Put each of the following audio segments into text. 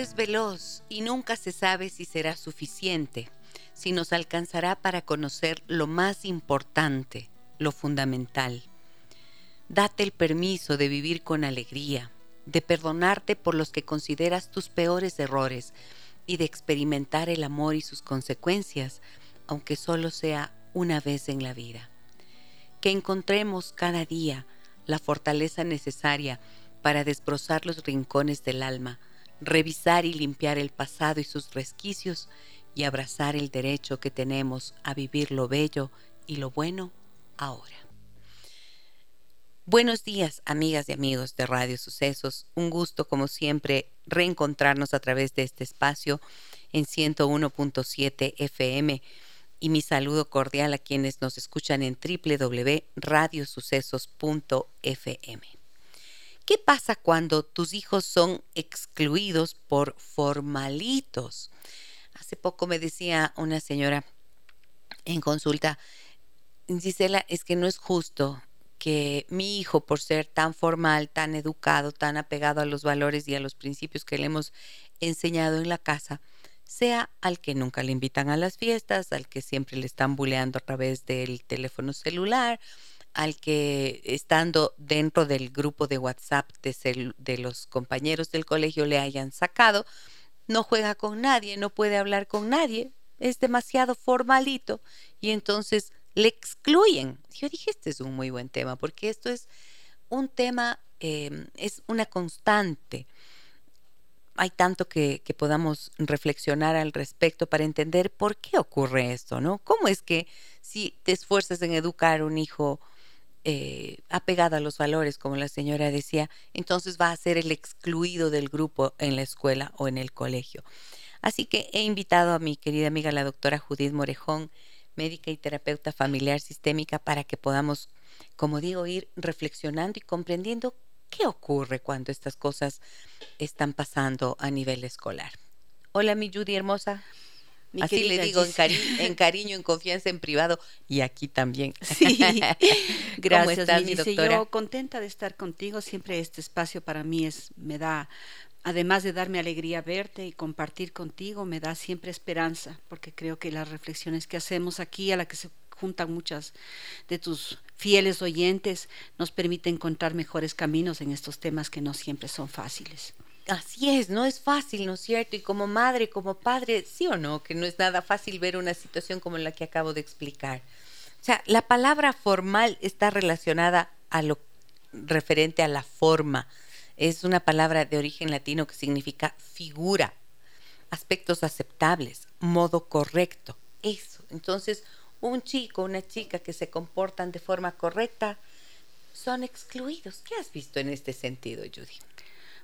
Es veloz y nunca se sabe si será suficiente, si nos alcanzará para conocer lo más importante, lo fundamental. Date el permiso de vivir con alegría, de perdonarte por los que consideras tus peores errores y de experimentar el amor y sus consecuencias, aunque solo sea una vez en la vida. Que encontremos cada día la fortaleza necesaria para desbrozar los rincones del alma, revisar y limpiar el pasado y sus resquicios y abrazar el derecho que tenemos a vivir lo bello y lo bueno ahora. Buenos días, amigas y amigos de Radio Sucesos. Un gusto, como siempre, reencontrarnos a través de este espacio en 101.7 FM y mi saludo cordial a quienes nos escuchan en www.radiosucesos.fm. ¿Qué pasa cuando tus hijos son excluidos por formalitos? Hace poco me decía una señora en consulta, Gisela, es que no es justo que mi hijo, por ser tan formal, tan educado, tan apegado a los valores y a los principios que le hemos enseñado en la casa, sea al que nunca le invitan a las fiestas, al que siempre le están buleando a través del teléfono celular, al que estando dentro del grupo de WhatsApp de, los compañeros del colegio le hayan sacado, no juega con nadie, no puede hablar con nadie, es demasiado formalito y entonces le excluyen. Yo dije, este es un muy buen tema porque esto es un tema, em, es una constante. Hay tanto que, que podamos reflexionar al respecto para entender por qué ocurre esto, ¿no? ¿Cómo es que si te esfuerzas en educar un hijo eh, apegada a los valores, como la señora decía, entonces va a ser el excluido del grupo en la escuela o en el colegio. Así que he invitado a mi querida amiga la doctora Judith Morejón, médica y terapeuta familiar sistémica, para que podamos, como digo, ir reflexionando y comprendiendo qué ocurre cuando estas cosas están pasando a nivel escolar. Hola, mi Judy hermosa. Así le digo en, en, cariño, en confianza, en privado y aquí también. Sí, gracias, doctora? Yo contenta de estar contigo. Siempre este espacio para mí es me da, además de darme alegría verte y compartir contigo, me da siempre esperanza, porque creo que las reflexiones que hacemos aquí, a la que se juntan muchas de tus fieles oyentes, nos permite encontrar mejores caminos en estos temas que no siempre son fáciles así es, no es fácil, ¿no es cierto? Y como madre, como padre, sí o no, que no es nada fácil ver una situación como la que acabo de explicar. O sea, la palabra formal está relacionada a lo referente a la forma. Es una palabra de origen latino que significa figura, aspectos aceptables, modo correcto. Eso. Entonces, un chico, una chica que se comportan de forma correcta son excluidos. ¿Qué has visto en este sentido, Judy?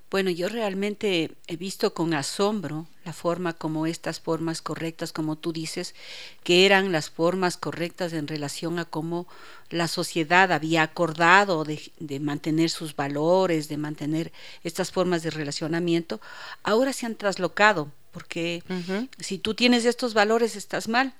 Bueno, yo realmente he visto con asombro la forma como estas formas correctas, como tú dices, que eran las formas correctas en relación a cómo la sociedad había acordado de, mantener sus valores, de mantener estas formas de relacionamiento, ahora se han traslocado, porque si tú tienes estos valores estás mal,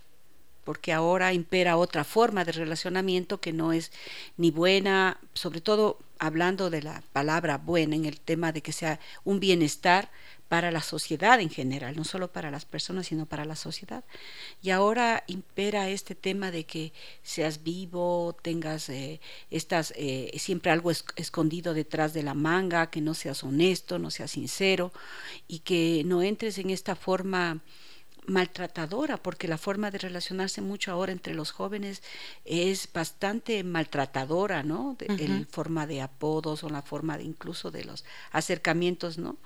porque ahora impera otra forma de relacionamiento que no es ni buena, sobre todo hablando de la palabra buena en el tema de que sea un bienestar para la sociedad en general, no solo para las personas, sino para la sociedad. Y ahora impera este tema de que seas vivo, tengas eh, eh, siempre algo escondido detrás de la manga, que no seas honesto, no seas sincero y que no entres en esta forma maltratadora, porque la forma de relacionarse mucho ahora entre los jóvenes es bastante maltratadora, ¿no? De, forma de apodos o la forma de incluso de los acercamientos, ¿no?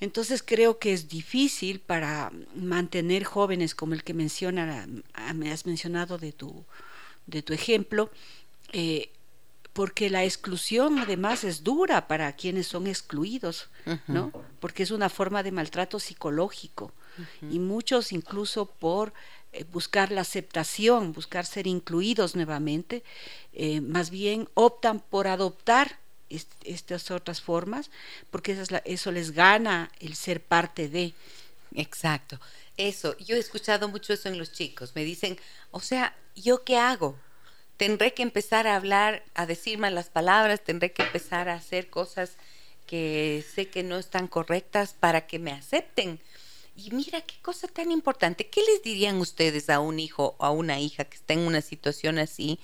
Entonces creo que es difícil para mantener jóvenes como el que menciona, me has mencionado de tu, de tu ejemplo, eh, porque la exclusión además es dura para quienes son excluidos, ¿no? Porque es una forma de maltrato psicológico y muchos incluso por eh, buscar la aceptación, buscar ser incluidos nuevamente, eh, más bien optan por adoptar estas otras formas, porque eso les gana el ser parte de. Exacto, eso, yo he escuchado mucho eso en los chicos, me dicen, o sea, ¿yo qué hago? tendré que empezar a hablar, a decir malas palabras, tendré que empezar a hacer cosas que sé que no están correctas para que me acepten. Y mira qué cosa tan importante. ¿Qué les dirían ustedes a un hijo o a una hija que está en una situación así?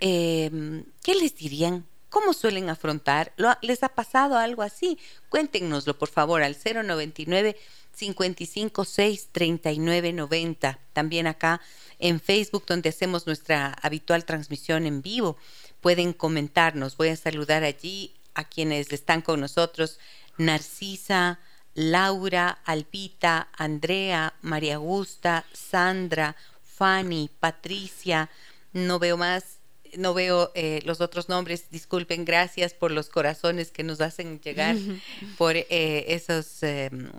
Em, ¿Qué les dirían? ¿Cómo suelen afrontar? ¿Les ha pasado algo así? Cuéntenoslo, por favor, al 099 556 3990. También acá en Facebook, donde hacemos nuestra habitual transmisión en vivo. Pueden comentarnos. Voy a saludar allí a quienes están con nosotros. Narcisa, Laura, Alpita, Andrea, María Augusta, Sandra, Fanny, Patricia. No veo más, no veo eh, los otros nombres. Disculpen, gracias por los corazones que nos hacen llegar, por eh, esos... Em,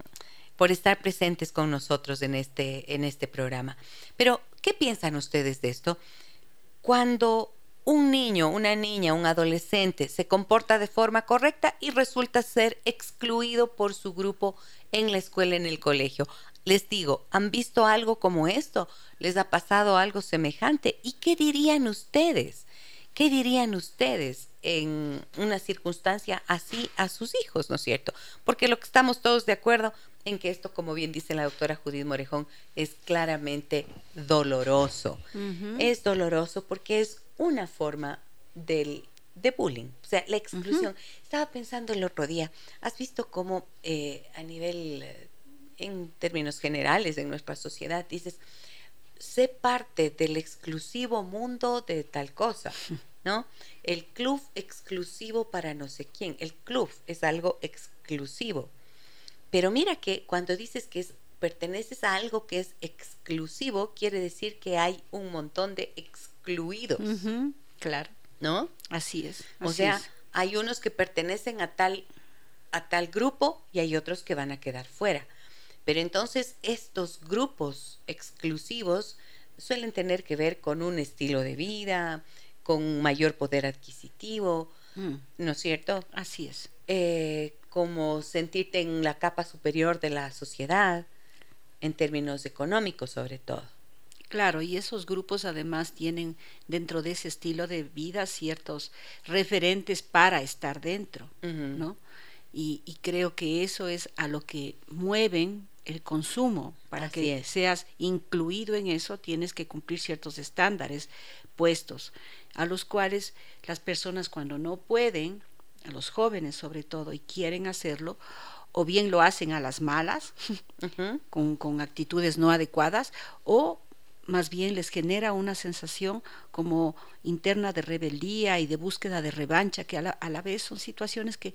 por estar presentes con nosotros en este, en este programa. Pero, ¿qué piensan ustedes de esto? Cuando un niño, una niña, un adolescente se comporta de forma correcta y resulta ser excluido por su grupo en la escuela, en el colegio. Les digo, ¿han visto algo como esto? ¿Les ha pasado algo semejante? ¿Y qué dirían ustedes? ¿Qué dirían ustedes en una circunstancia así a sus hijos, ¿no es cierto? Porque lo que estamos todos de acuerdo en que esto, como bien dice la doctora Judith Morejón, es claramente doloroso. Es doloroso porque es una forma del, de bullying, o sea, la exclusión. Estaba pensando el otro día, ¿has visto cómo eh, a nivel, eh, en términos generales, en nuestra sociedad, dices, sé parte del exclusivo mundo de tal cosa, ¿no? El club exclusivo para no sé quién. El club es algo exclusivo. Pero mira que cuando dices que es, perteneces a algo que es exclusivo, quiere decir que hay un montón de excluidos. claro. ¿No? Así es. o sea, hay unos que pertenecen a tal, a tal grupo y hay otros que van a quedar fuera. Pero entonces estos grupos exclusivos suelen tener que ver con un estilo de vida, con mayor poder adquisitivo, mm. ¿no es cierto? Así es. Eh, como sentirte en la capa superior de la sociedad, en términos económicos sobre todo. Claro, y esos grupos además tienen dentro de ese estilo de vida ciertos referentes para estar dentro, ¿no? Y, creo que eso es a lo que mueven el consumo. Para que seas incluido en eso, tienes que cumplir ciertos estándares puestos, a los cuales las personas cuando no pueden a los jóvenes sobre todo, y quieren hacerlo, o bien lo hacen a las malas, con, actitudes no adecuadas, o más bien les genera una sensación como interna de rebeldía y de búsqueda de revancha, que a la, vez son situaciones que,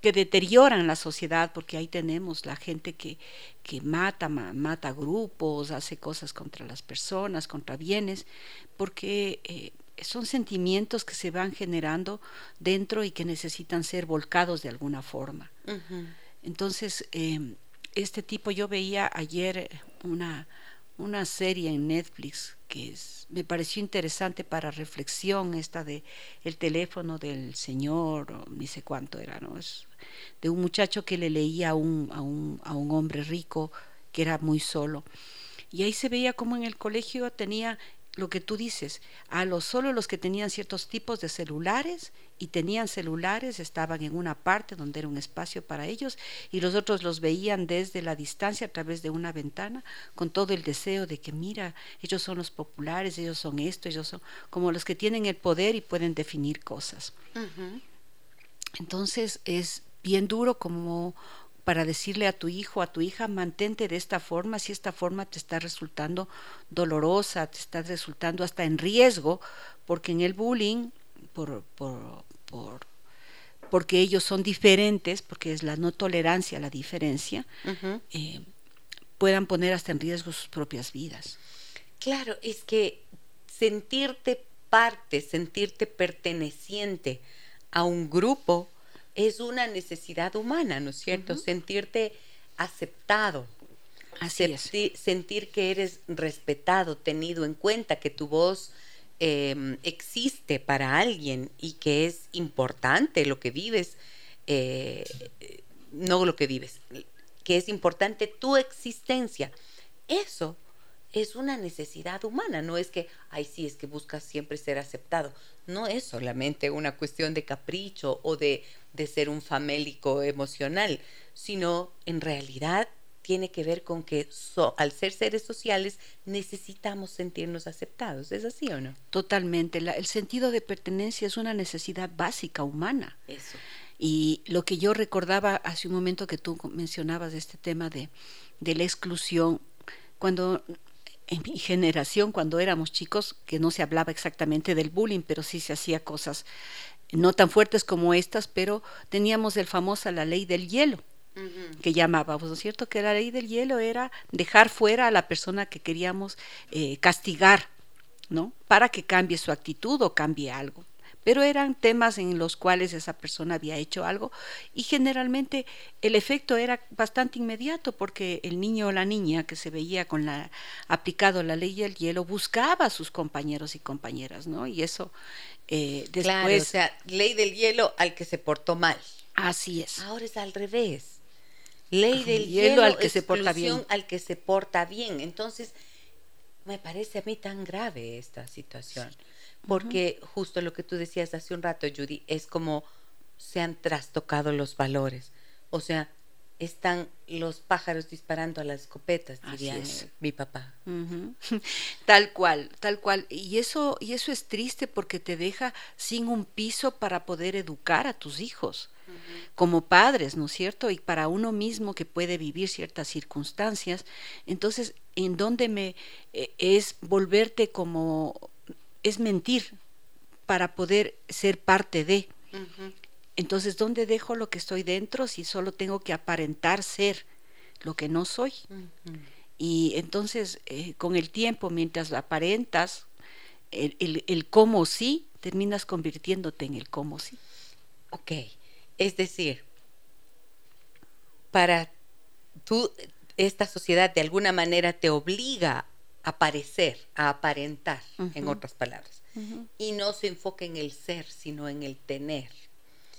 que deterioran la sociedad, porque ahí tenemos la gente que, que mata, mata grupos, hace cosas contra las personas, contra bienes, porque eh, son sentimientos que se van generando dentro y que necesitan ser volcados de alguna forma. Entonces, em, este tipo, yo veía ayer una, una serie en Netflix que me pareció interesante para reflexión, esta de el teléfono del señor, o ni sé cuánto era, ¿no? Es de un muchacho que le leía a un, a un, a un hombre rico que era muy solo. Y ahí se veía como en el colegio tenía lo que tú dices, a los solo los que tenían ciertos tipos de celulares y tenían celulares estaban en una parte donde era un espacio para ellos y los otros los veían desde la distancia a través de una ventana con todo el deseo de que mira, ellos son los populares, ellos son esto, ellos son como los que tienen el poder y pueden definir cosas. Entonces es bien duro como para decirle a tu hijo, a tu hija, mantente de esta forma, si esta forma te está resultando dolorosa, te está resultando hasta en riesgo, porque en el bullying, por, por, porque ellos son diferentes, porque es la no tolerancia la diferencia, eh, puedan poner hasta en riesgo sus propias vidas. Claro, es que sentirte parte, sentirte perteneciente a un grupo es una necesidad humana, ¿no es cierto? Sentirte aceptado, sentir que eres respetado, tenido en cuenta, que tu voz em, existe para alguien y que es importante lo que vives, eh, no lo que vives, que es importante tu existencia. Eso es una necesidad humana, no es que, ay, sí, es que buscas siempre ser aceptado. No es solamente una cuestión de capricho o de, de ser un famélico emocional, sino en realidad tiene que ver con que al ser seres sociales necesitamos sentirnos aceptados. ¿Es así o no? Totalmente. el sentido de pertenencia es una necesidad básica humana. Eso. Y lo que yo recordaba hace un momento que tú mencionabas este tema de, de la exclusión, cuando en mi generación, cuando éramos chicos, que no se hablaba exactamente del bullying, pero sí se hacía cosas no tan fuertes como estas, pero teníamos el famosa la ley del hielo que llamábamos, ¿no es cierto? Que la ley del hielo era dejar fuera a la persona que queríamos eh, castigar, ¿no? Para que cambie su actitud o cambie algo. Pero eran temas en los cuales esa persona había hecho algo y generalmente el efecto era bastante inmediato porque el niño o la niña que se veía con la aplicado la ley del hielo buscaba a sus compañeros y compañeras, ¿no? Y eso eh, después. o sea, ley del hielo al que se portó mal. Así es. Ahora es al revés ley del hielo, al que se porta bien. Al que se porta bien. Entonces, me parece a mí tan grave esta situación, porque justo lo que tú decías hace un rato, Judy, es como se han trastocado los valores. O sea, están los pájaros disparando a las escopetas, diría mi papá. Tal cual, tal cual. Y eso, y eso es triste porque te deja sin un piso para poder educar a tus hijos como padres, ¿no es cierto? Y para uno mismo que puede vivir ciertas circunstancias, entonces, ¿en dónde me eh, es volverte como, es mentir para poder ser parte de? Entonces, ¿dónde dejo lo que estoy dentro si solo tengo que aparentar ser lo que no soy? Y entonces, eh, con el tiempo, mientras aparentas el, el, el cómo sí, terminas convirtiéndote en el cómo sí. Ok. Es decir, para tú, esta sociedad de alguna manera te obliga a parecer, a aparentar, en otras palabras, y no se enfoca en el ser, sino en el tener.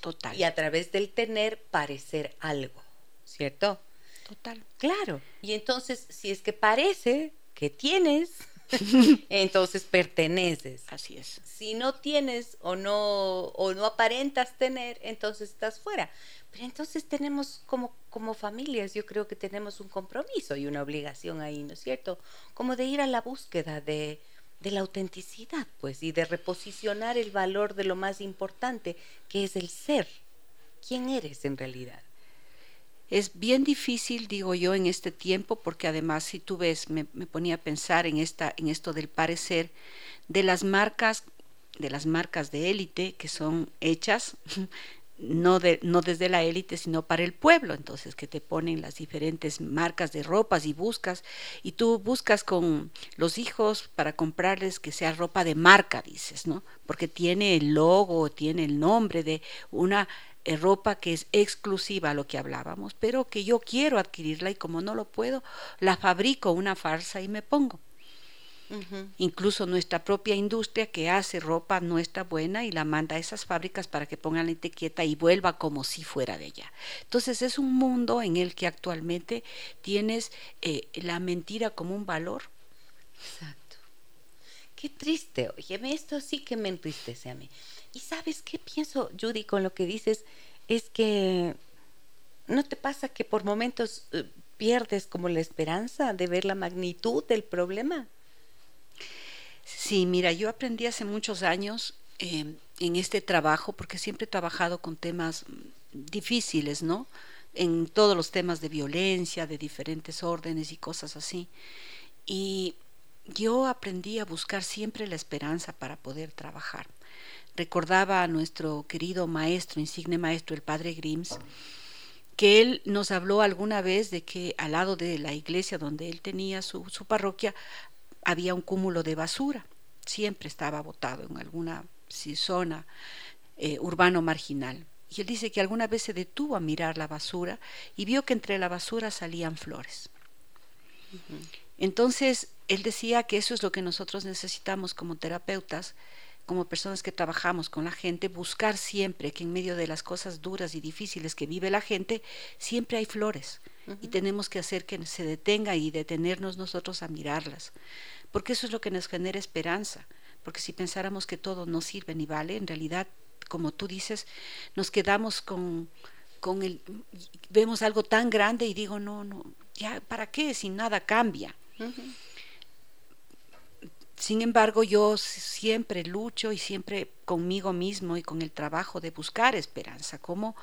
Total. Y a través del tener, parecer algo, ¿cierto? Total. Claro. Y entonces, si es que parece que tienes, entonces perteneces. Así es. Si no tienes o no, o no aparentas tener, entonces estás fuera. Pero entonces tenemos como, como familias, yo creo que tenemos un compromiso y una obligación ahí, ¿no es cierto? Como de ir a la búsqueda de, de la autenticidad, pues, y de reposicionar el valor de lo más importante, que es el ser. ¿Quién eres en realidad? Es bien difícil, digo yo, en este tiempo, porque además, si tú ves, me, ponía a pensar en, esta, en esto del parecer, de las marcas, de las marcas de élite que son hechas no, de, no desde la élite, sino para el pueblo. Entonces, que te ponen las diferentes marcas de ropas y buscas, y tú buscas con los hijos para comprarles que sea ropa de marca, dices, ¿no? Porque tiene el logo, tiene el nombre de una ropa que es exclusiva a lo que hablábamos, pero que yo quiero adquirirla y como no lo puedo, la fabrico una farsa y me pongo. Incluso nuestra propia industria que hace ropa nuestra buena y la manda a esas fábricas para que pongan la etiqueta y vuelva como si fuera de allá. Entonces es un mundo en el que actualmente tienes eh, la mentira como un valor. Exacto. Qué triste, óyeme, esto sí que me entristece a mí. Y sabes qué pienso, Judy, con lo que dices, es que ¿no te pasa que por momentos eh, pierdes como la esperanza de ver la magnitud del problema? Sí, mira, yo aprendí hace muchos años em, en este trabajo, porque siempre he trabajado con temas difíciles, ¿no? En todos los temas de violencia, de diferentes órdenes y cosas así. Y yo aprendí a buscar siempre la esperanza para poder trabajar recordaba a nuestro querido maestro, insigne maestro, el padre Grims, que él nos habló alguna vez de que al lado de la iglesia donde él tenía su, parroquia había un cúmulo de basura, siempre estaba botado en alguna zona eh, urbano marginal. Y él dice que alguna vez se detuvo a mirar la basura y vio que entre la basura salían flores. Entonces, él decía que eso es lo que nosotros necesitamos como terapeutas, como personas que trabajamos con la gente, buscar siempre que en medio de las cosas duras y difíciles que vive la gente, siempre hay flores. Y tenemos que hacer que se detenga y detenernos nosotros a mirarlas. Porque eso es lo que nos genera esperanza. Porque si pensáramos que todo no sirve ni vale, en realidad, como tú dices, nos quedamos con, con el... Vemos algo tan grande y digo, no, no, ya, ¿para qué si nada cambia? Sin embargo, yo siempre lucho y siempre conmigo mismo y con el trabajo de buscar esperanza, como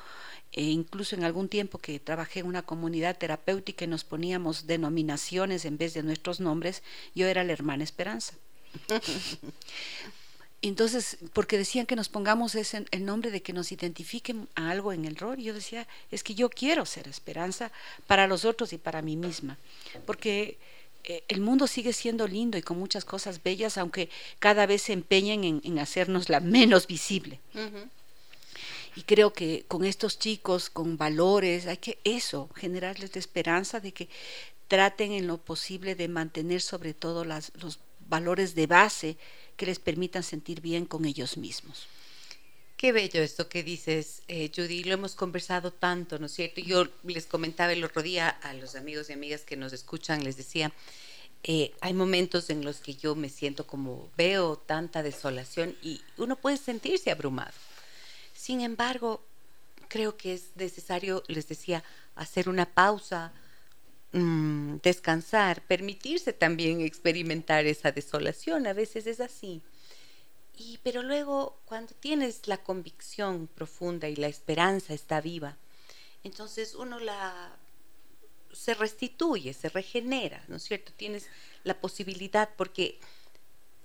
e incluso en algún tiempo que trabajé en una comunidad terapéutica y nos poníamos denominaciones en vez de nuestros nombres, yo era la hermana Esperanza. Entonces, porque decían que nos pongamos ese, el nombre de que nos identifiquen a algo en el rol, yo decía, es que yo quiero ser esperanza para los otros y para mí misma, porque eh, el mundo sigue siendo lindo y con muchas cosas bellas, aunque cada vez se empeñen en, en hacernos la menos visible. Y creo que con estos chicos, con valores, hay que eso, generarles la esperanza de que traten en lo posible de mantener sobre todo las, los valores de base que les permitan sentir bien con ellos mismos. Qué bello esto que dices, eh, Judy. Lo hemos conversado tanto, ¿no es cierto? Yo les comentaba el otro día a los amigos y amigas que nos escuchan, les decía, eh, hay momentos en los que yo me siento como veo tanta desolación y uno puede sentirse abrumado. Sin embargo, creo que es necesario, les decía, hacer una pausa, mm, descansar, permitirse también experimentar esa desolación. A veces es así y, pero luego, cuando tienes la convicción profunda y la esperanza está viva, entonces uno la se restituye, se regenera, ¿no es cierto? Tienes la posibilidad, porque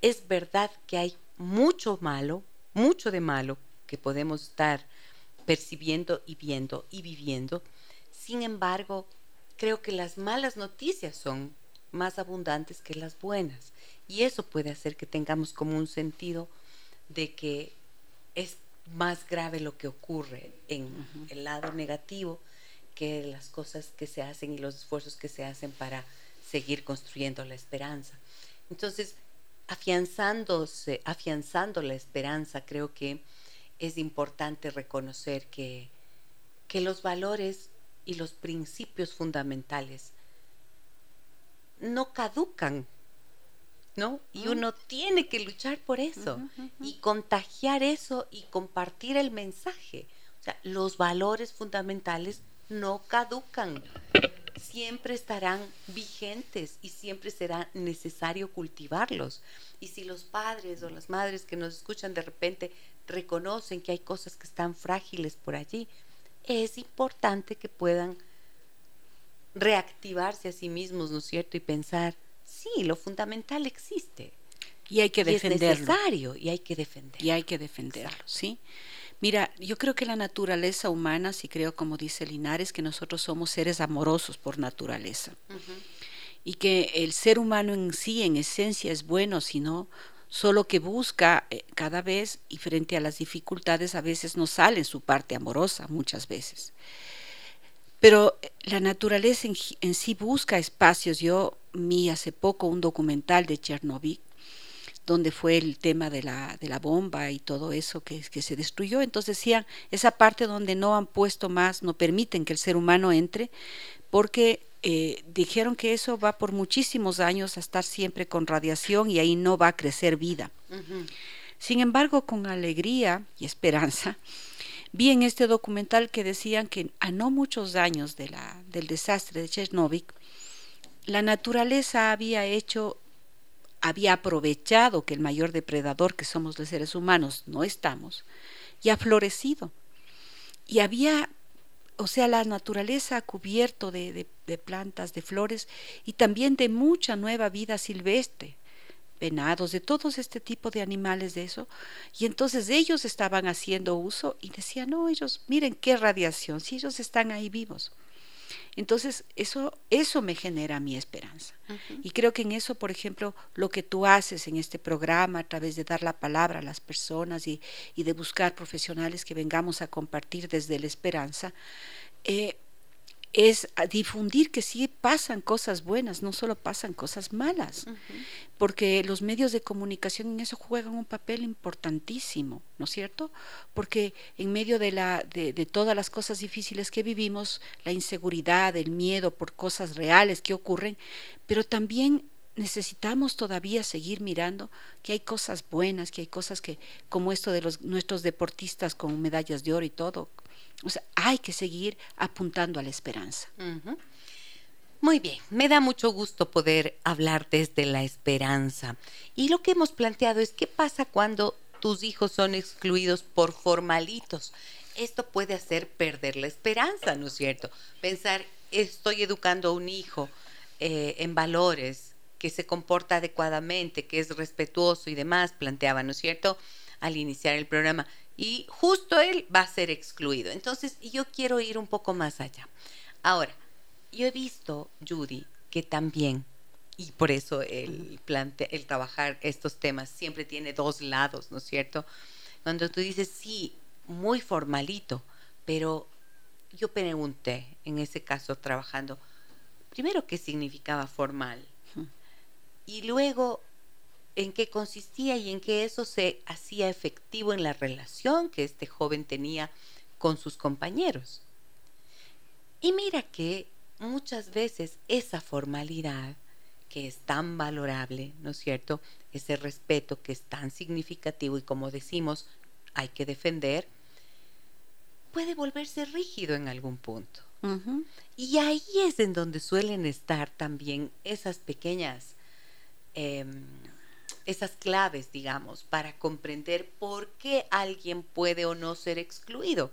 es verdad que hay mucho malo, mucho de malo que podemos estar percibiendo y viendo y viviendo. Sin embargo, creo que las malas noticias son más abundantes que las buenas. Y eso puede hacer que tengamos como un sentido de que es más grave lo que ocurre en el lado negativo que las cosas que se hacen y los esfuerzos que se hacen para seguir construyendo la esperanza. Entonces, afianzándose, afianzando la esperanza, creo que es importante reconocer que, que los valores y los principios fundamentales no caducan ¿no? Y uno tiene que luchar por eso y contagiar eso y compartir el mensaje. O sea, los valores fundamentales no caducan, siempre estarán vigentes y siempre será necesario cultivarlos. Y si los padres o las madres que nos escuchan de repente reconocen que hay cosas que están frágiles por allí, es importante que puedan reactivarse a sí mismos, ¿no es cierto? Y pensar, sí, lo fundamental existe. Y hay que defenderlo. es necesario y hay que defenderlo. Y hay que defenderlo, ¿sí? Mira, yo creo que la naturaleza humana, si creo como dice Linares, que nosotros somos seres amorosos por naturaleza. Y que el ser humano en sí, en esencia, es bueno, sino solo que busca eh, cada vez y frente a las dificultades a veces no sale en su parte amorosa, muchas veces. Pero eh, la naturaleza en, sí busca espacios. Yo vi hace poco un documental de Chernobyl, donde fue el tema de la, de la bomba y todo eso que, que se destruyó. Entonces decían, esa parte donde no han puesto más, no permiten que el ser humano entre, porque eh, dijeron que eso va por muchísimos años a estar siempre con radiación y ahí no va a crecer vida. Sin embargo, con alegría y esperanza, Vi en este documental que decían que a no muchos años de la, del desastre de Chernobyl, la naturaleza había hecho, había aprovechado que el mayor depredador que somos los seres humanos no estamos, y ha florecido. Y había, o sea, la naturaleza ha cubierto de, de plantas, de flores y también de mucha nueva vida silvestre venados, de todos este tipo de animales de eso. Y entonces ellos estaban haciendo uso y decían, no, ellos, miren qué radiación, si ellos están ahí vivos. Entonces, eso, eso me genera mi esperanza. Y creo que en eso, por ejemplo, lo que tú haces en este programa, a través de dar la palabra a las personas y, y de buscar profesionales que vengamos a compartir desde la esperanza, eh, es difundir que sí pasan cosas buenas, no solo pasan cosas malas, porque los medios de comunicación en eso juegan un papel importantísimo, ¿no es cierto? Porque en medio de, la, de, de todas las cosas difíciles que vivimos, la inseguridad, el miedo por cosas reales que ocurren, pero también necesitamos todavía seguir mirando que hay cosas buenas, que hay cosas que, como esto de los nuestros deportistas con medallas de oro y todo, o sea, hay que seguir apuntando a la esperanza. Muy bien, me da mucho gusto poder hablar desde la esperanza. Y lo que hemos planteado es qué pasa cuando tus hijos son excluidos por formalitos. Esto puede hacer perder la esperanza, ¿no es cierto? Pensar, estoy educando a un hijo eh, en valores, que se comporta adecuadamente, que es respetuoso y demás, planteaba, ¿no es cierto? Al iniciar el programa y justo él va a ser excluido. Entonces, yo quiero ir un poco más allá. Ahora, yo he visto, Judy, que también, y por eso el, el trabajar estos temas siempre tiene dos lados, ¿no es cierto? Cuando tú dices, sí, muy formalito, pero yo pregunté, en ese caso trabajando, primero qué significaba formal, y luego en qué consistía y en qué eso se hacía efectivo en la relación que este joven tenía con sus compañeros. Y mira que muchas veces esa formalidad que es tan valorable, ¿no es cierto? Ese respeto que es tan significativo y como decimos, hay que defender, puede volverse rígido en algún punto. Y ahí es en donde suelen estar también esas pequeñas em, esas claves, digamos, para comprender por qué alguien puede o no ser excluido.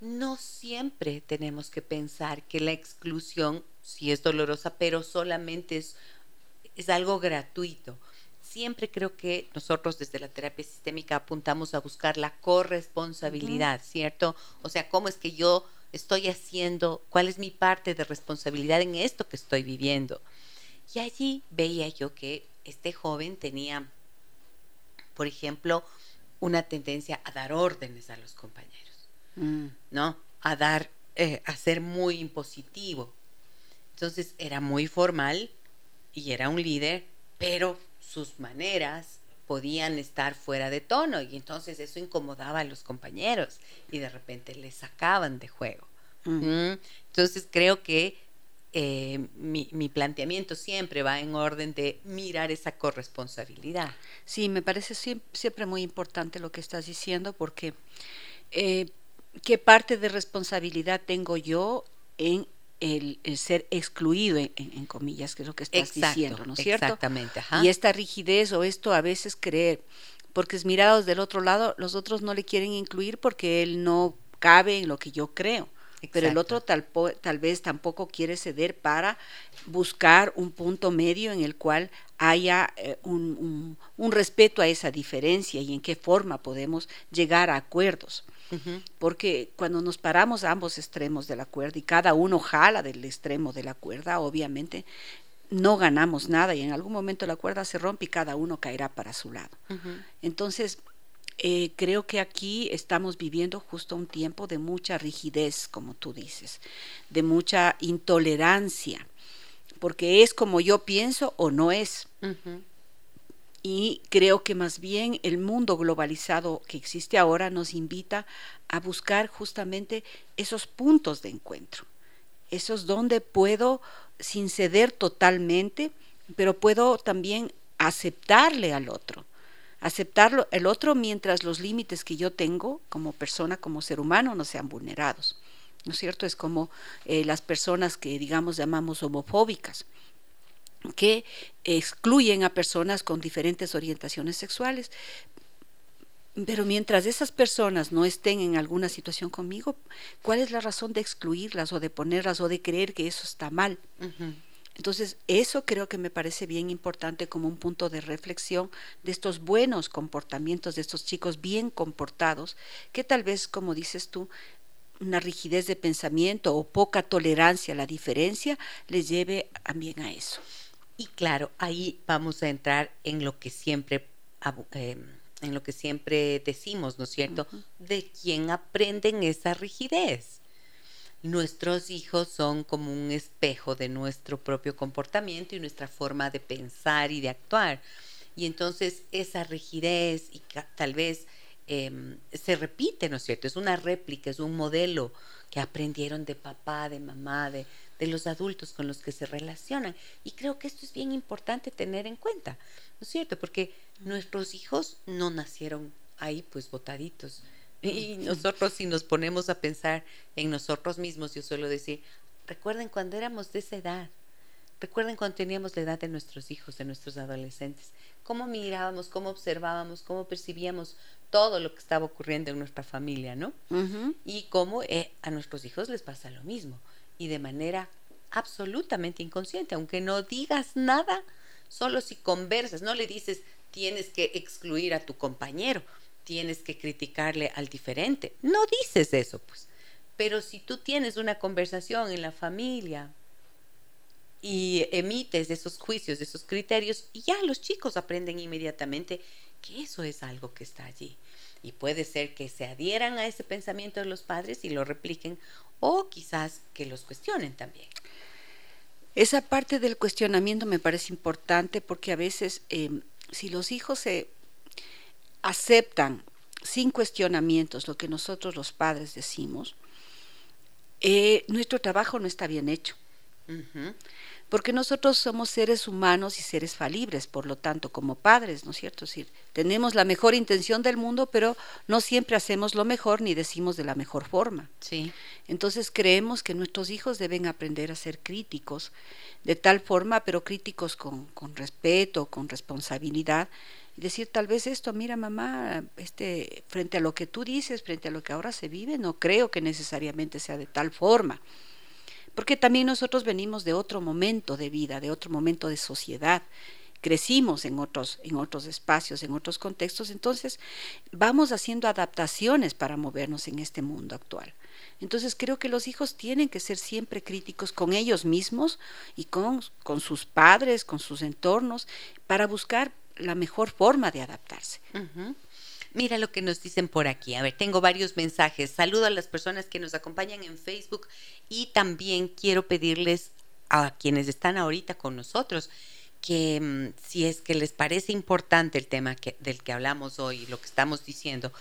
No siempre tenemos que pensar que la exclusión sí es dolorosa, pero solamente es, es algo gratuito. Siempre creo que nosotros desde la terapia sistémica apuntamos a buscar la corresponsabilidad, ¿cierto? O sea, ¿cómo es que yo estoy haciendo? ¿Cuál es mi parte de responsabilidad en esto que estoy viviendo? Y allí veía yo que este joven tenía, por ejemplo, una tendencia a dar órdenes a los compañeros, mm. ¿no? A dar, eh, a ser muy impositivo. Entonces era muy formal y era un líder, pero sus maneras podían estar fuera de tono y entonces eso incomodaba a los compañeros y de repente les sacaban de juego. Mm. Entonces creo que eh, mi, planteamiento siempre va en orden de mirar esa corresponsabilidad. Sí, me parece siempre, muy importante lo que estás diciendo porque eh, ¿qué parte de responsabilidad tengo yo en el, ser excluido, en, comillas, que es lo que estás diciendo, ¿no es cierto? Exactamente. Y esta rigidez o esto a veces creer, porque es mirados del otro lado, los otros no le quieren incluir porque él no cabe en lo que yo creo pero el otro tal, tal vez tampoco quiere ceder para buscar un punto medio en el cual haya eh, un, respeto a esa diferencia y en qué forma podemos llegar a acuerdos. Porque cuando nos paramos a ambos extremos de la cuerda y cada uno jala del extremo de la cuerda, obviamente no ganamos nada y en algún momento la cuerda se rompe y cada uno caerá para su lado. Entonces, eh, creo que aquí estamos viviendo justo un tiempo de mucha rigidez, como tú dices, de mucha intolerancia, porque es como yo pienso o no es. Y creo que más bien el mundo globalizado que existe ahora nos invita a buscar justamente esos puntos de encuentro, esos donde puedo, sin ceder totalmente, pero puedo también aceptarle al otro aceptarlo el otro mientras los límites que yo tengo como persona, como ser humano, no sean vulnerados. ¿No es cierto? Es como eh, las personas que, digamos, llamamos homofóbicas que excluyen a personas con diferentes orientaciones sexuales. Pero mientras esas personas no estén en alguna situación conmigo, ¿cuál es la razón de excluirlas o de ponerlas o de creer que eso está mal? Entonces, eso creo que me parece bien importante como un punto de reflexión de estos buenos comportamientos de estos chicos bien comportados, que tal vez, como dices tú, una rigidez de pensamiento o poca tolerancia a la diferencia les lleve también a eso. Y claro, ahí vamos a entrar en lo que siempre eh, en lo que siempre decimos, ¿no es cierto? De quién aprenden esa rigidez. Nuestros hijos son como un espejo de nuestro propio comportamiento y nuestra forma de pensar y de actuar. Y entonces esa rigidez y tal vez Em, se repite, ¿no es cierto? Es una réplica, es un modelo que aprendieron de papá, de mamá, de, de los adultos con los que se relacionan. Y creo que esto es bien importante tener en cuenta, ¿no es cierto? Porque nuestros hijos no nacieron ahí pues botaditos. Y nosotros si nos ponemos a pensar en nosotros mismos, yo suelo decir, recuerden cuando éramos de esa edad, recuerden cuando teníamos la edad de nuestros hijos, de nuestros adolescentes, cómo mirábamos, cómo observábamos, cómo percibíamos todo lo que estaba ocurriendo en nuestra familia, ¿no? Y cómo eh, a nuestros hijos les pasa lo mismo y de manera absolutamente inconsciente, aunque no digas nada, solo si conversas, no le dices tienes que excluir a tu compañero, tienes que criticarle al diferente, no dices eso, pues. Pero si tú tienes una conversación en la familia y emites esos juicios, esos criterios, ya los chicos aprenden inmediatamente que eso es algo que está allí. Y puede ser que se adhieran a ese pensamiento de los padres y lo repliquen o quizás que los cuestionen también. Esa parte del cuestionamiento me parece importante porque a veces em, si los hijos se aceptan sin cuestionamientos lo que nosotros los padres decimos, eh, nuestro trabajo no está bien hecho porque nosotros somos seres humanos y seres falibles, por lo tanto, como padres, ¿no es cierto? Es decir, tenemos la mejor intención del mundo, pero no siempre hacemos lo mejor ni decimos de la mejor forma. Sí. Entonces creemos que nuestros hijos deben aprender a ser críticos de tal forma, pero críticos con, con respeto, con responsabilidad, y decir tal vez esto, mira mamá, este, frente a lo que tú dices, frente a lo que ahora se vive, no creo que necesariamente sea de tal forma porque también nosotros venimos de otro momento de vida, de otro momento de sociedad, crecimos en otros, en otros espacios, en otros contextos, entonces vamos haciendo adaptaciones para movernos en este mundo actual. Entonces creo que los hijos tienen que ser siempre críticos con ellos mismos y con, con sus padres, con sus entornos, para buscar la mejor forma de adaptarse. Mira lo que nos dicen por aquí. A ver, tengo varios mensajes. Saludo a las personas que nos acompañan en Facebook y también quiero pedirles a quienes están ahorita con nosotros que mm, si es que les parece importante el tema del que hablamos hoy, lo que estamos diciendo,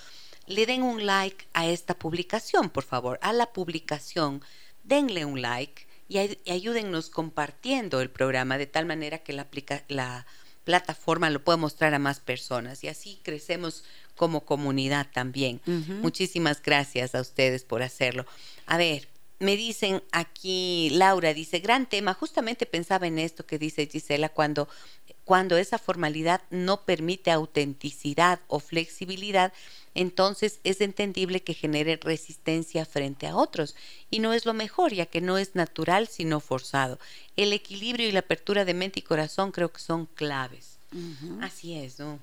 le den un like a esta publicación, por favor, a la publicación, denle un like y, ayúdennos compartiendo el programa de tal manera que la, la plataforma lo pueda mostrar a más personas y así crecemos como comunidad también. Muchísimas gracias a ustedes por hacerlo. A ver, me dicen aquí, Laura dice, gran tema, justamente pensaba en esto que dice Gisela, cuando, cuando esa formalidad no permite autenticidad o flexibilidad, entonces es entendible que genere resistencia frente a otros. Y no es lo mejor, ya que no es natural, sino forzado. El equilibrio y la apertura de mente y corazón creo que son claves. Así es, ¿no?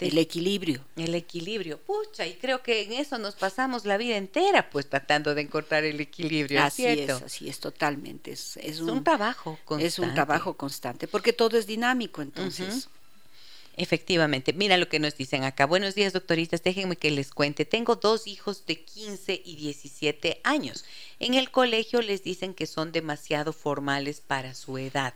El equilibrio. El equilibrio. Pucha, y creo que en eso nos pasamos la vida entera, pues tratando de encontrar el equilibrio. Así es, así es, totalmente. Es, es, un, trabajo constante. Es un trabajo constante, porque todo es dinámico, entonces. Efectivamente. Mira lo que nos dicen acá. Buenos días, doctoritas. Déjenme que les cuente. Tengo dos hijos de 15 y 17 años. En el colegio les dicen que son demasiado formales para su edad.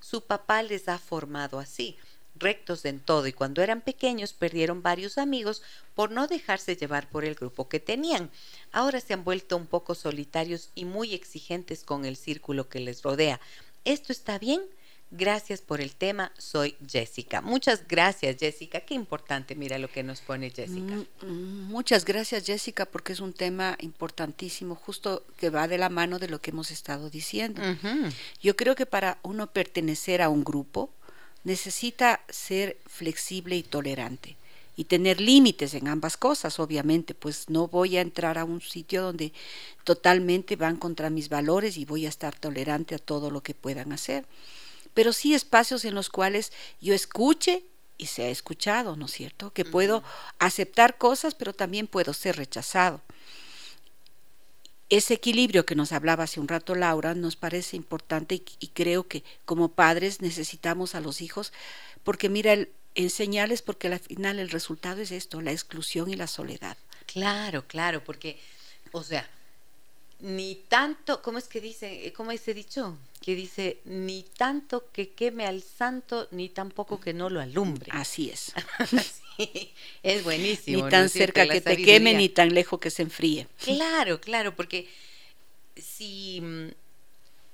Su papá les ha formado así rectos en todo y cuando eran pequeños perdieron varios amigos por no dejarse llevar por el grupo que tenían. Ahora se han vuelto un poco solitarios y muy exigentes con el círculo que les rodea. ¿Esto está bien? Gracias por el tema, soy Jessica. Muchas gracias Jessica, qué importante, mira lo que nos pone Jessica. Mm, mm, muchas gracias Jessica porque es un tema importantísimo, justo que va de la mano de lo que hemos estado diciendo. Yo creo que para uno pertenecer a un grupo, necesita ser flexible y tolerante y tener límites en ambas cosas, obviamente, pues no voy a entrar a un sitio donde totalmente van contra mis valores y voy a estar tolerante a todo lo que puedan hacer. pero sí espacios en los cuales yo escuche y sea escuchado, ¿no es cierto? Que puedo aceptar cosas, pero también puedo ser rechazado. Ese equilibrio que nos hablaba hace un rato Laura nos parece importante y, y creo que como padres necesitamos a los hijos, porque mira, el, enseñarles porque al final el resultado es esto, la exclusión y la soledad. Claro, claro, porque, o sea, ni tanto, ¿cómo es que dice, cómo es dicho? Que dice, ni tanto que queme al santo, ni tampoco que no lo alumbre. Así es. sí, es buenísimo. Ni tan cerca que te queme, ni tan lejos que se enfríe. Claro, claro, porque si mm,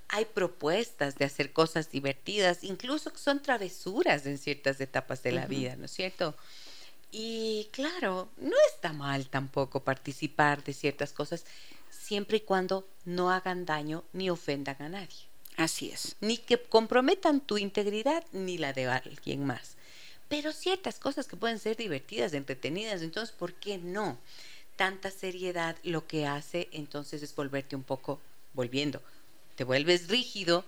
hay propuestas de hacer cosas divertidas, incluso son travesuras en ciertas etapas de la vida, ¿no es cierto? Y claro, no está mal tampoco participar de ciertas cosas siempre y cuando no hagan daño ni ofendan a nadie. Así es. Ni que comprometan tu integridad ni la de alguien más. Pero ciertas cosas que pueden ser divertidas, entretenidas, entonces, ¿por qué no? Tanta seriedad lo que hace entonces es volverte un poco, volviendo, te vuelves rígido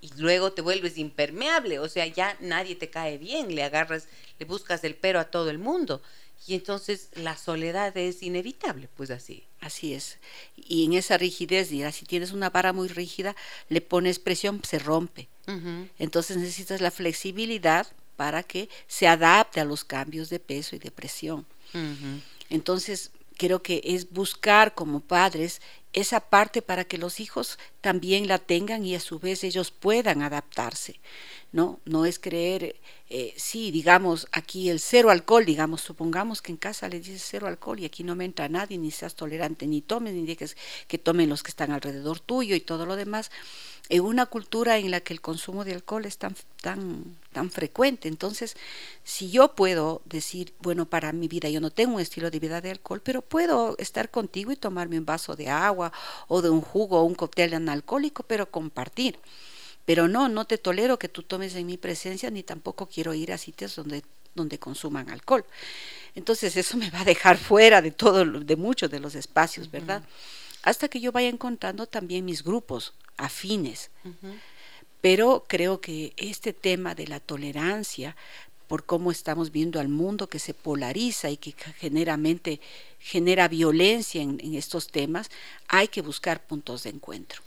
y luego te vuelves impermeable, o sea, ya nadie te cae bien, le agarras, le buscas el pero a todo el mundo. Y entonces la soledad es inevitable, pues así. Así es. Y en esa rigidez, dirá, si tienes una vara muy rígida, le pones presión, se rompe. Entonces necesitas la flexibilidad para que se adapte a los cambios de peso y de presión. Entonces, creo que es buscar como padres esa parte para que los hijos también la tengan y a su vez ellos puedan adaptarse. ¿no? No es creer, eh, sí, digamos, aquí el cero alcohol, digamos, supongamos que en casa le dices cero alcohol y aquí no me entra nadie, ni seas tolerante, ni tomes, ni dejes que tomen los que están alrededor tuyo y todo lo demás, en una cultura en la que el consumo de alcohol es tan, tan, tan frecuente. Entonces, si yo puedo decir, bueno, para mi vida yo no tengo un estilo de vida de alcohol, pero puedo estar contigo y tomarme un vaso de agua o de un jugo o un cóctel analcohólico, pero compartir. Pero no, no te tolero que tú tomes en mi presencia, ni tampoco quiero ir a sitios donde, donde consuman alcohol. Entonces eso me va a dejar fuera de todo, de muchos de los espacios, ¿verdad? Hasta que yo vaya encontrando también mis grupos afines. Pero creo que este tema de la tolerancia, por cómo estamos viendo al mundo que se polariza y que generalmente genera violencia en, estos temas, hay que buscar puntos de encuentro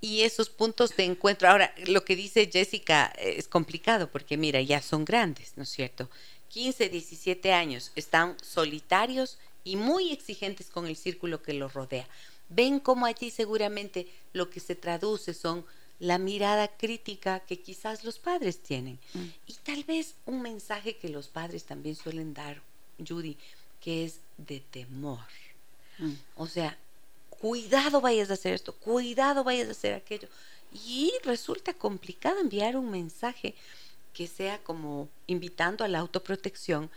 y esos puntos de encuentro. Ahora, lo que dice Jessica eh, es complicado porque mira, ya son grandes, ¿no es cierto? 15, 17 años, están solitarios y muy exigentes con el círculo que los rodea. Ven cómo allí seguramente lo que se traduce son la mirada crítica que quizás los padres tienen. Mm. Y tal vez un mensaje que los padres también suelen dar, Judy, que es de temor. Mm. O sea, cuidado vayas a hacer esto, cuidado vayas a hacer aquello. Y resulta complicado enviar un mensaje que sea como invitando a la autoprotección,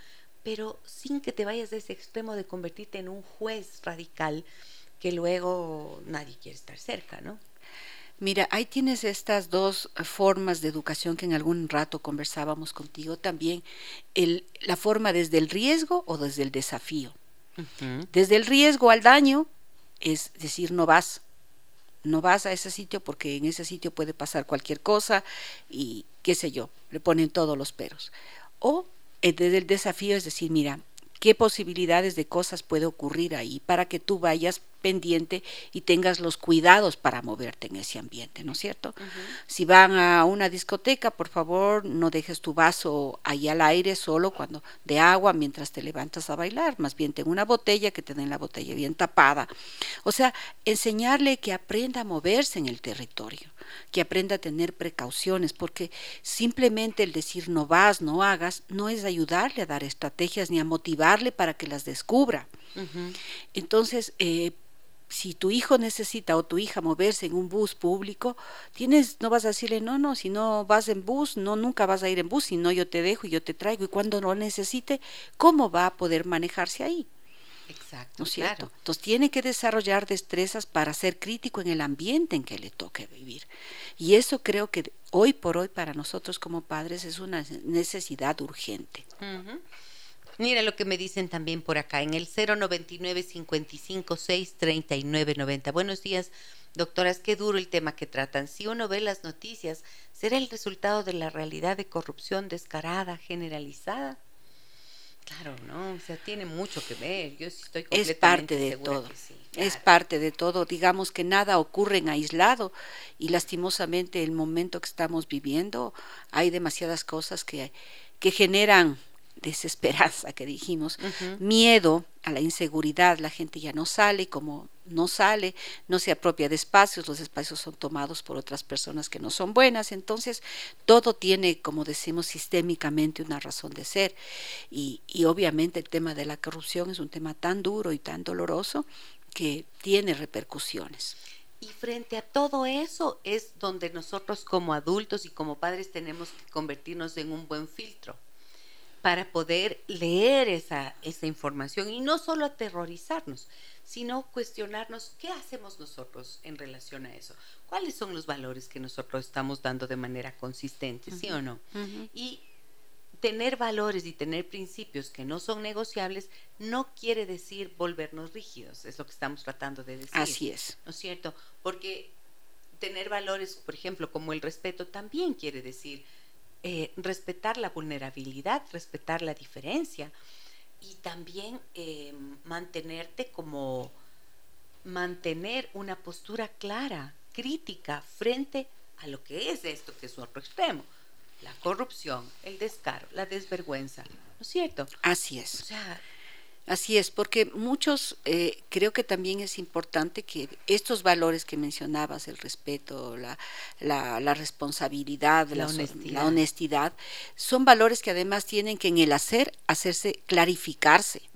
pero sin que te vayas de ese extremo de convertirte en un juez radical que luego nadie quiere estar cerca, ¿no? Mira, ahí tienes estas dos formas de educación que en algún rato conversábamos contigo también, el, la forma desde el riesgo o desde el desafío. Desde el riesgo al daño, es decir, no vas, no vas a ese sitio porque en ese sitio puede pasar cualquier cosa y qué sé yo, le ponen todos los peros. O eh, desde el desafío es decir, mira, qué posibilidades de cosas puede ocurrir ahí para que tú vayas pendiente y tengas los cuidados para moverte en ese ambiente, ¿no es cierto? Si van a una discoteca, por favor, no dejes tu vaso ahí al aire solo cuando de agua mientras te levantas a bailar, más bien ten una botella que te den la botella bien tapada. O sea, enseñarle que aprenda a moverse en el territorio, que aprenda a tener precauciones, porque simplemente el decir no vas, no hagas, no es ayudarle a dar estrategias ni a motivarle para que las descubra. Entonces, eh, si tu hijo necesita o tu hija moverse en un bus público, tienes, no vas a decirle, no, no, si no vas en bus, no, nunca vas a ir en bus, si no yo te dejo y yo te traigo, y cuando lo necesite, ¿cómo va a poder manejarse ahí? Exacto. ¿No es cierto? Entonces tiene que desarrollar destrezas para ser crítico en el ambiente en que le toque vivir. Y eso creo que hoy por hoy para nosotros como padres es una necesidad urgente. Mira lo que me dicen también por acá, en el 099 55 6 39 90. Buenos días, Doctoras, qué duro el tema que tratan. Si uno ve las noticias, ¿será el resultado de la realidad de corrupción descarada, generalizada? Claro, ¿no? O sea, tiene mucho que ver. Yo estoy completamente Es parte de todo. Es parte de todo. Digamos que nada ocurre en aislado y lastimosamente el momento que estamos viviendo hay demasiadas cosas que, que generan desesperanza que dijimos, miedo a la inseguridad, la gente ya no sale, como no sale, no se apropia de espacios, los espacios son tomados por otras personas que no son buenas, entonces todo tiene, como decimos, sistémicamente una razón de ser. Y, y obviamente el tema de la corrupción es un tema tan duro y tan doloroso que tiene repercusiones. Y frente a todo eso es donde nosotros como adultos y como padres tenemos que convertirnos en un buen filtro para poder leer esa, esa información y no solo aterrorizarnos, sino cuestionarnos qué hacemos nosotros en relación a eso, cuáles son los valores que nosotros estamos dando de manera consistente, ¿sí o no? Y tener valores y tener principios que no son negociables no quiere decir volvernos rígidos, es lo que estamos tratando de decir. Así es. ¿No es cierto? Porque tener valores, por ejemplo, como el respeto, también quiere decir eh, respetar la vulnerabilidad, respetar la diferencia y también eh, mantenerte como mantener una postura clara, crítica frente a lo que es esto que es otro extremo, la corrupción, el descaro, la desvergüenza, ¿no es cierto? Así es. Así es, porque muchos, eh, creo que también es importante que estos valores que mencionabas, el respeto, la, la, responsabilidad, la, honestidad. la honestidad, son valores que además tienen que en el hacer hacerse clarificarse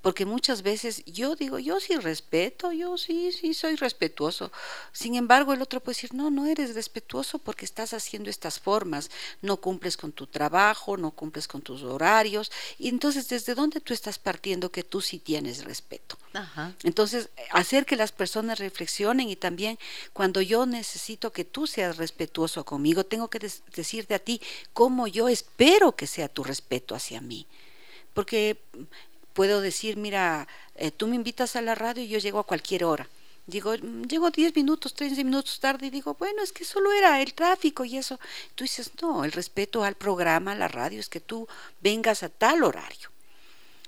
porque muchas veces yo digo, yo sí respeto, yo sí, sí soy respetuoso. Sin embargo, el otro puede decir, no, no eres respetuoso porque estás haciendo estas formas, no cumples con tu trabajo, no cumples con tus horarios. Y entonces, ¿desde dónde tú estás partiendo que tú sí tienes respeto? Entonces, hacer que las personas reflexionen y también cuando yo necesito que tú seas respetuoso conmigo, tengo que decirte a ti cómo yo espero que sea tu respeto hacia mí porque puedo decir, mira, eh, tú me invitas a la radio y yo llego a cualquier hora. Digo, mm, llego 10 minutos, 13 minutos tarde y digo, bueno, es que solo era el tráfico y eso. Tú dices, no, el respeto al programa, a la radio, es que tú vengas a tal horario.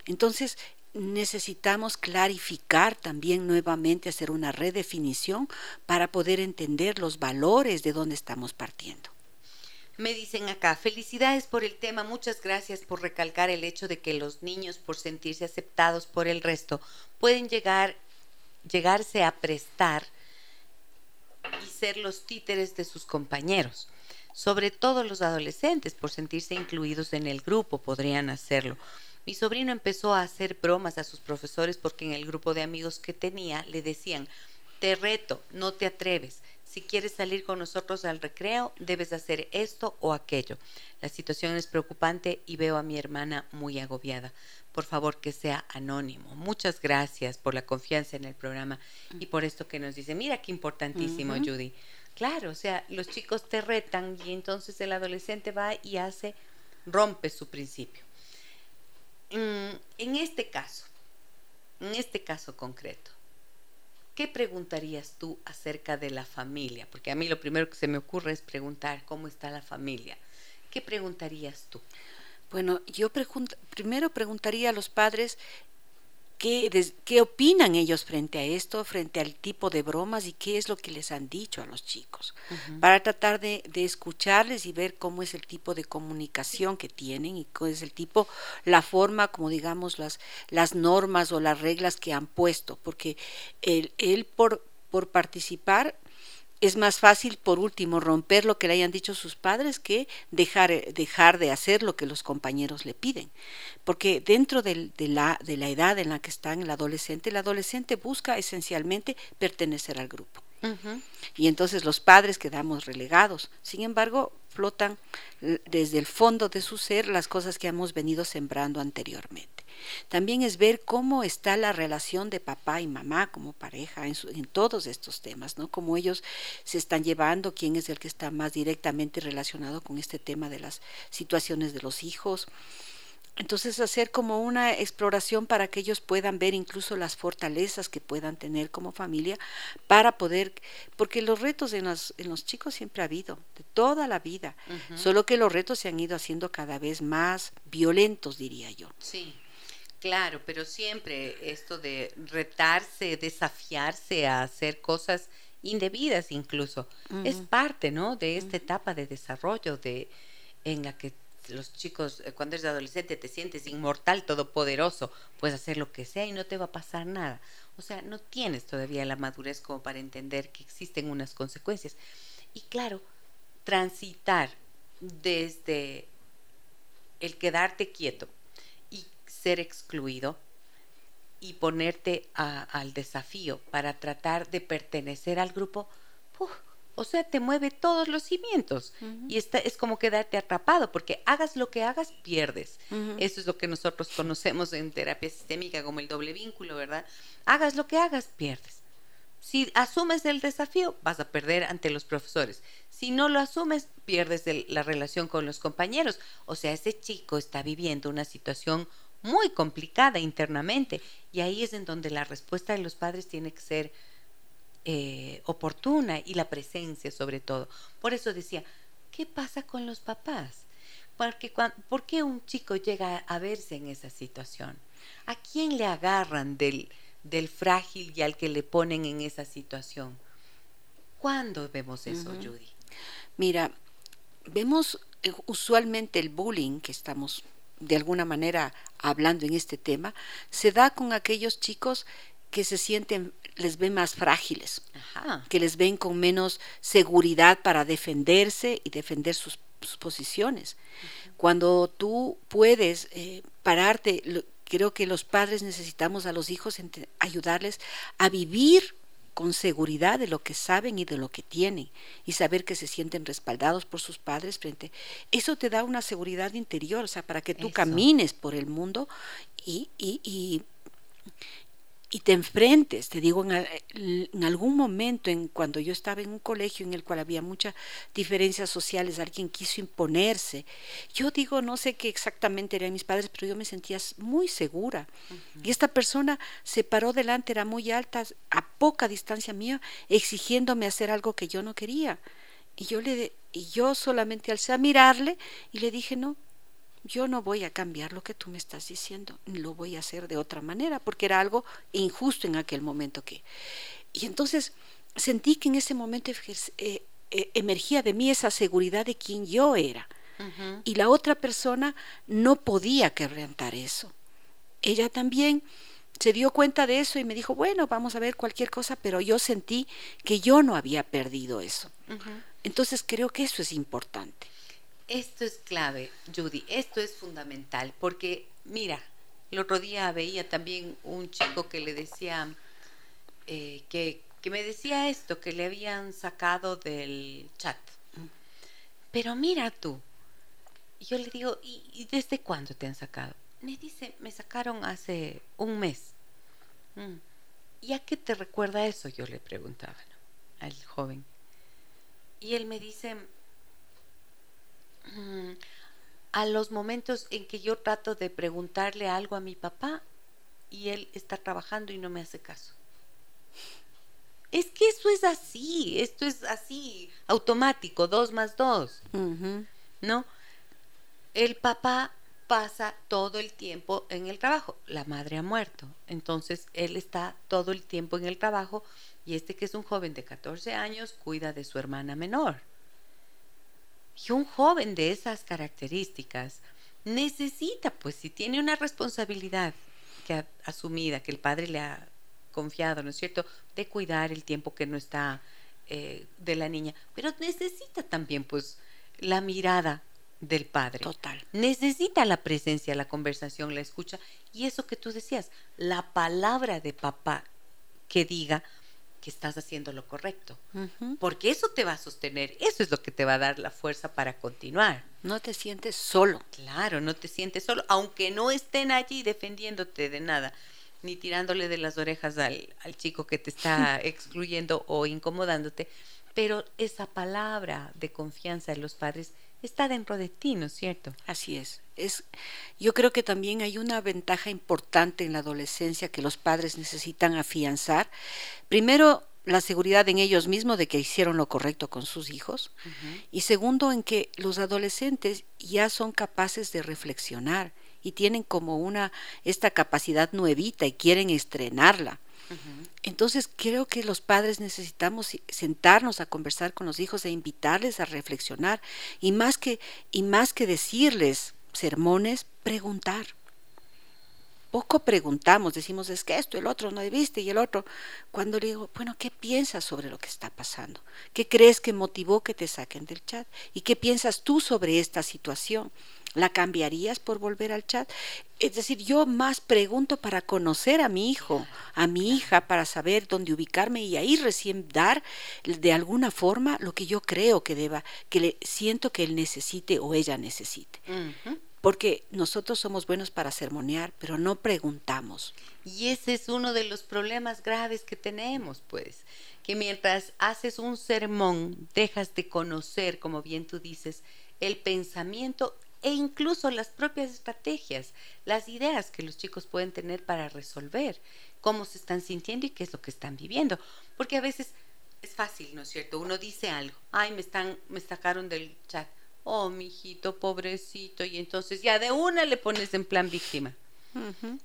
Entonces, necesitamos clarificar también nuevamente, hacer una redefinición para poder entender los valores de dónde estamos partiendo. Me dicen acá, felicidades por el tema, muchas gracias por recalcar el hecho de que los niños, por sentirse aceptados por el resto, pueden llegar, llegarse a prestar y ser los títeres de sus compañeros. Sobre todo los adolescentes, por sentirse incluidos en el grupo, podrían hacerlo. Mi sobrino empezó a hacer bromas a sus profesores porque en el grupo de amigos que tenía le decían, te reto, no te atreves. Si quieres salir con nosotros al recreo, debes hacer esto o aquello. La situación es preocupante y veo a mi hermana muy agobiada. Por favor, que sea anónimo. Muchas gracias por la confianza en el programa y por esto que nos dice. Mira qué importantísimo, Judy. Claro, o sea, los chicos te retan y entonces el adolescente va y hace, rompe su principio. Mm, en este caso, en este caso concreto, ¿qué preguntarías tú acerca de la familia? Porque a mí lo primero que se me ocurre es preguntar cómo está la familia. ¿Qué preguntarías tú? Bueno, yo primero preguntaría a los padres ¿Qué, opinan ellos frente a esto, frente al tipo de bromas y qué es lo que les han dicho a los chicos? Para tratar de, escucharles y ver cómo es el tipo de comunicación que tienen y cuál es el tipo, la forma, como digamos, las, las normas o las reglas que han puesto, porque él, él por, por participar es más fácil, por último, romper lo que le hayan dicho sus padres que dejar, dejar de hacer lo que los compañeros le piden. Porque dentro de, la, de la edad en la que está el adolescente, el adolescente busca esencialmente pertenecer al grupo. Y entonces los padres quedamos relegados. Sin embargo, flotan desde el fondo de su ser las cosas que hemos venido sembrando anteriormente. También es ver cómo está la relación de papá y mamá como pareja en, todos estos temas, ¿no? Cómo ellos se están llevando, quién es el que está más directamente relacionado con este tema de las situaciones de los hijos. Entonces hacer como una exploración para que ellos puedan ver incluso las fortalezas que puedan tener como familia para poder, porque los retos en los, en los chicos siempre ha habido, de toda la vida, solo que los retos se han ido haciendo cada vez más violentos, diría yo. Sí. Claro, pero siempre esto de retarse, desafiarse a hacer cosas indebidas incluso, es parte, ¿no? De esta etapa de desarrollo de en la que los chicos, eh, cuando eres adolescente, te sientes inmortal, todopoderoso, puedes hacer lo que sea y no te va a pasar nada. O sea, no tienes todavía la madurez como para entender que existen unas consecuencias. Y claro, transitar desde el quedarte quieto ser excluido y ponerte al desafío para tratar de pertenecer al grupo, o sea, te mueve todos los cimientos. Y está, es como quedarte atrapado, porque hagas lo que hagas, pierdes. Eso es lo que nosotros conocemos en terapia sistémica como el doble vínculo, ¿verdad? Hagas lo que hagas, pierdes. Si asumes el desafío, vas a perder ante los profesores. Si no lo asumes, pierdes la relación con los compañeros. O sea, ese chico está viviendo una situación muy complicada internamente. Y ahí es en donde la respuesta de los padres tiene que ser eh, oportuna y la presencia sobre todo. Por eso decía, ¿qué pasa con los papás? Porque ¿Por qué un chico llega a verse en esa situación? ¿A quién le agarran del, del frágil y al que le ponen en esa situación? ¿Cuándo vemos eso, Judy? Mira, vemos eh, usualmente el bullying que estamos de alguna manera hablando en este tema, se da con aquellos chicos que se sienten, les ven más frágiles, que les ven con menos seguridad para defenderse y defender sus, posiciones. Cuando tú puedes eh, pararte, creo que los padres necesitamos a los hijos ayudarles a vivir con seguridad de lo que saben y de lo que tienen y saber que se sienten respaldados por sus padres frente eso te da una seguridad interior o sea para que tú camines por el mundo y, y, y te enfrentes, te digo, en, algún momento, en cuando yo estaba en un colegio en el cual había muchas diferencias sociales, alguien quiso imponerse. Yo digo, no sé qué exactamente eran mis padres, pero yo me sentía muy segura. Y esta persona se paró delante, era muy alta, a poca distancia mía, exigiéndome hacer algo que yo no quería. Y yo le y yo solamente alcé a mirarle y le dije, "No, yo no voy a cambiar lo que tú me estás diciendo, lo voy a hacer de otra manera, porque era algo injusto en aquel momento que... Y entonces sentí que en ese momento eh, eh, emergía de mí esa seguridad de quién yo era. Y la otra persona no podía quebrantar eso. Ella también se dio cuenta de eso y me dijo, bueno, vamos a ver cualquier cosa, pero yo sentí que yo no había perdido eso. Entonces creo que eso es importante. Esto es clave, Judy, esto es fundamental, porque mira, el otro día veía también un chico que le decía, eh, que, me decía esto, que le habían sacado del chat. Pero mira tú, yo le digo, ¿y, desde cuándo te han sacado? Me dice, me sacaron hace un mes. Mm. ¿Y a qué te recuerda eso? Yo le preguntaba al joven. Y él me dice, a los momentos en que yo trato de preguntarle algo a mi papá y él está trabajando y no me hace caso. Es que eso es así, esto es así, automático, dos más dos, ¿no? El papá pasa todo el tiempo en el trabajo, la madre ha muerto, entonces él está todo el tiempo en el trabajo y este que es un joven de 14 años cuida de su hermana menor. Y un joven de esas características necesita, pues si tiene una responsabilidad que ha, asumida, que el padre le ha confiado, ¿no es cierto?, de cuidar el tiempo que no está eh, de la niña, pero necesita también, pues, la mirada del padre. Total. Necesita la presencia, la conversación, la escucha y eso que tú decías, la palabra de papá que diga, que estás haciendo lo correcto. Porque eso te va a sostener, eso es lo que te va a dar la fuerza para continuar. No te sientes solo. Claro, no te sientes solo, aunque no estén allí defendiéndote de nada, ni tirándole de las orejas al, al chico que te está excluyendo o incomodándote, pero esa palabra de confianza de los padres está dentro de ti, ¿no es cierto? Así es. es. Yo creo que también hay una ventaja importante en la adolescencia que los padres necesitan afianzar. Primero, la seguridad en ellos mismos de que hicieron lo correcto con sus hijos. Y segundo, en que los adolescentes ya son capaces de reflexionar y tienen como una esta capacidad nuevita y quieren estrenarla. Entonces creo que los padres necesitamos sentarnos a conversar con los hijos e invitarles a reflexionar y más que y más que decirles sermones, preguntar. Poco preguntamos, decimos es que esto, el otro no viste y el otro. Cuando le digo, bueno, ¿qué piensas sobre lo que está pasando? ¿Qué crees que motivó que te saquen del chat? ¿Y qué piensas tú sobre esta situación? ¿La cambiarías por volver al chat? Es decir, yo más pregunto para conocer a mi hijo, a mi hija, para saber dónde ubicarme y ahí recién dar de alguna forma lo que yo creo que deba, que le siento que él necesite o ella necesite. Porque nosotros somos buenos para sermonear, pero no preguntamos. Y ese es uno de los problemas graves que tenemos, pues, que mientras haces un sermón, dejas de conocer, como bien tú dices, el pensamiento e incluso las propias estrategias, las ideas que los chicos pueden tener para resolver cómo se están sintiendo y qué es lo que están viviendo. Porque a veces es fácil, ¿no es cierto? Uno dice algo, ay, me están, me sacaron del chat, oh, mi hijito, pobrecito, y entonces ya de una le pones en plan víctima.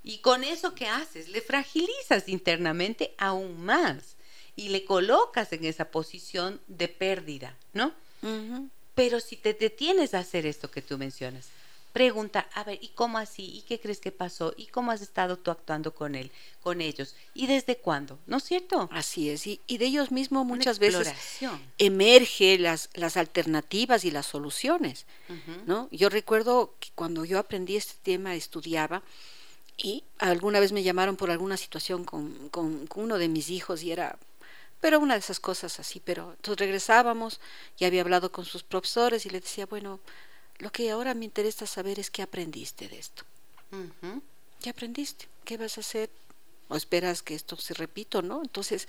Y con eso que haces, le fragilizas internamente aún más y le colocas en esa posición de pérdida, ¿no? Pero si te detienes a hacer esto que tú mencionas, pregunta, a ver, ¿y cómo así? ¿Y qué crees que pasó? ¿Y cómo has estado tú actuando con él, con ellos? ¿Y desde cuándo? ¿No es cierto? Así es, y, de ellos mismos muchas veces emerge las, las alternativas y las soluciones, ¿no? Yo recuerdo que cuando yo aprendí este tema, estudiaba, y alguna vez me llamaron por alguna situación con, con uno de mis hijos y era pero una de esas cosas así, pero entonces regresábamos, y había hablado con sus profesores y le decía, bueno, lo que ahora me interesa saber es qué aprendiste de esto. ¿Qué aprendiste? ¿Qué vas a hacer? ¿O esperas que esto se repita, no? Entonces,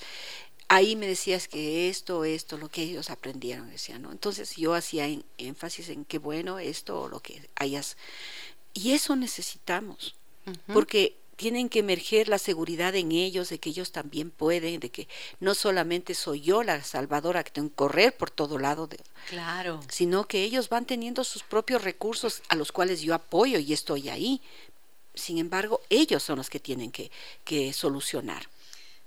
ahí me decías que esto, esto, lo que ellos aprendieron, decía, ¿no? Entonces yo hacía énfasis en qué bueno esto o lo que hayas. Y eso necesitamos, porque tienen que emerger la seguridad en ellos, de que ellos también pueden, de que no solamente soy yo la salvadora que tengo que correr por todo lado, de, claro. sino que ellos van teniendo sus propios recursos a los cuales yo apoyo y estoy ahí. Sin embargo, ellos son los que tienen que, que solucionar.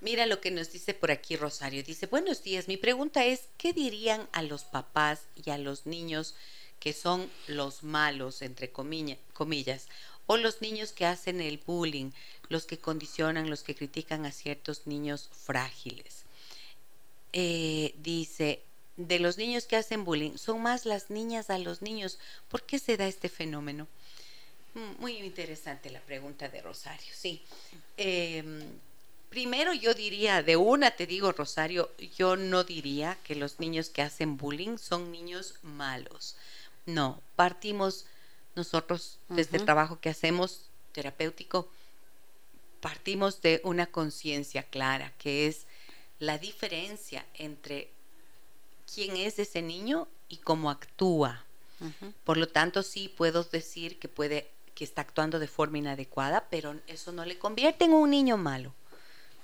Mira lo que nos dice por aquí Rosario. Dice, buenos días, mi pregunta es, ¿qué dirían a los papás y a los niños que son los malos, entre comillas, o los niños que hacen el bullying, los que condicionan, los que critican a ciertos niños frágiles. Eh, dice, de los niños que hacen bullying, son más las niñas a los niños. ¿Por qué se da este fenómeno? Mm, muy interesante la pregunta de Rosario, sí. Em, primero yo diría, de una te digo, Rosario, yo no diría que los niños que hacen bullying son niños malos. No, partimos nosotros, desde el trabajo que hacemos terapéutico, partimos de una conciencia clara, que es la diferencia entre quién es ese niño y cómo actúa. Por lo tanto, sí puedo decir que puede que está actuando de forma inadecuada, pero eso no le convierte en un niño malo,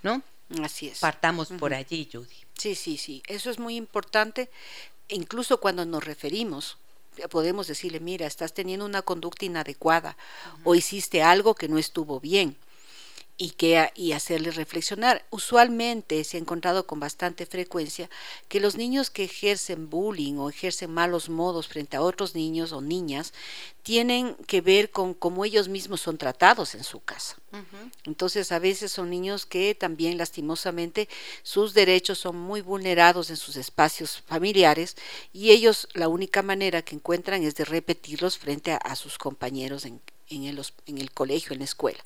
¿no? Así es. Partamos por allí, Judy. Sí, sí, sí. Eso es muy importante, incluso cuando nos referimos podemos decirle, mira, estás teniendo una conducta inadecuada o hiciste algo que no estuvo bien y, que, y hacerle reflexionar. Usualmente se ha encontrado con bastante frecuencia que los niños que ejercen bullying o ejercen malos modos frente a otros niños o niñas tienen que ver con cómo ellos mismos son tratados en su casa. Entonces a veces son niños que también lastimosamente sus derechos son muy vulnerados en sus espacios familiares y ellos la única manera que encuentran es de repetirlos frente a, sus compañeros en, en, el, en el colegio, en la escuela.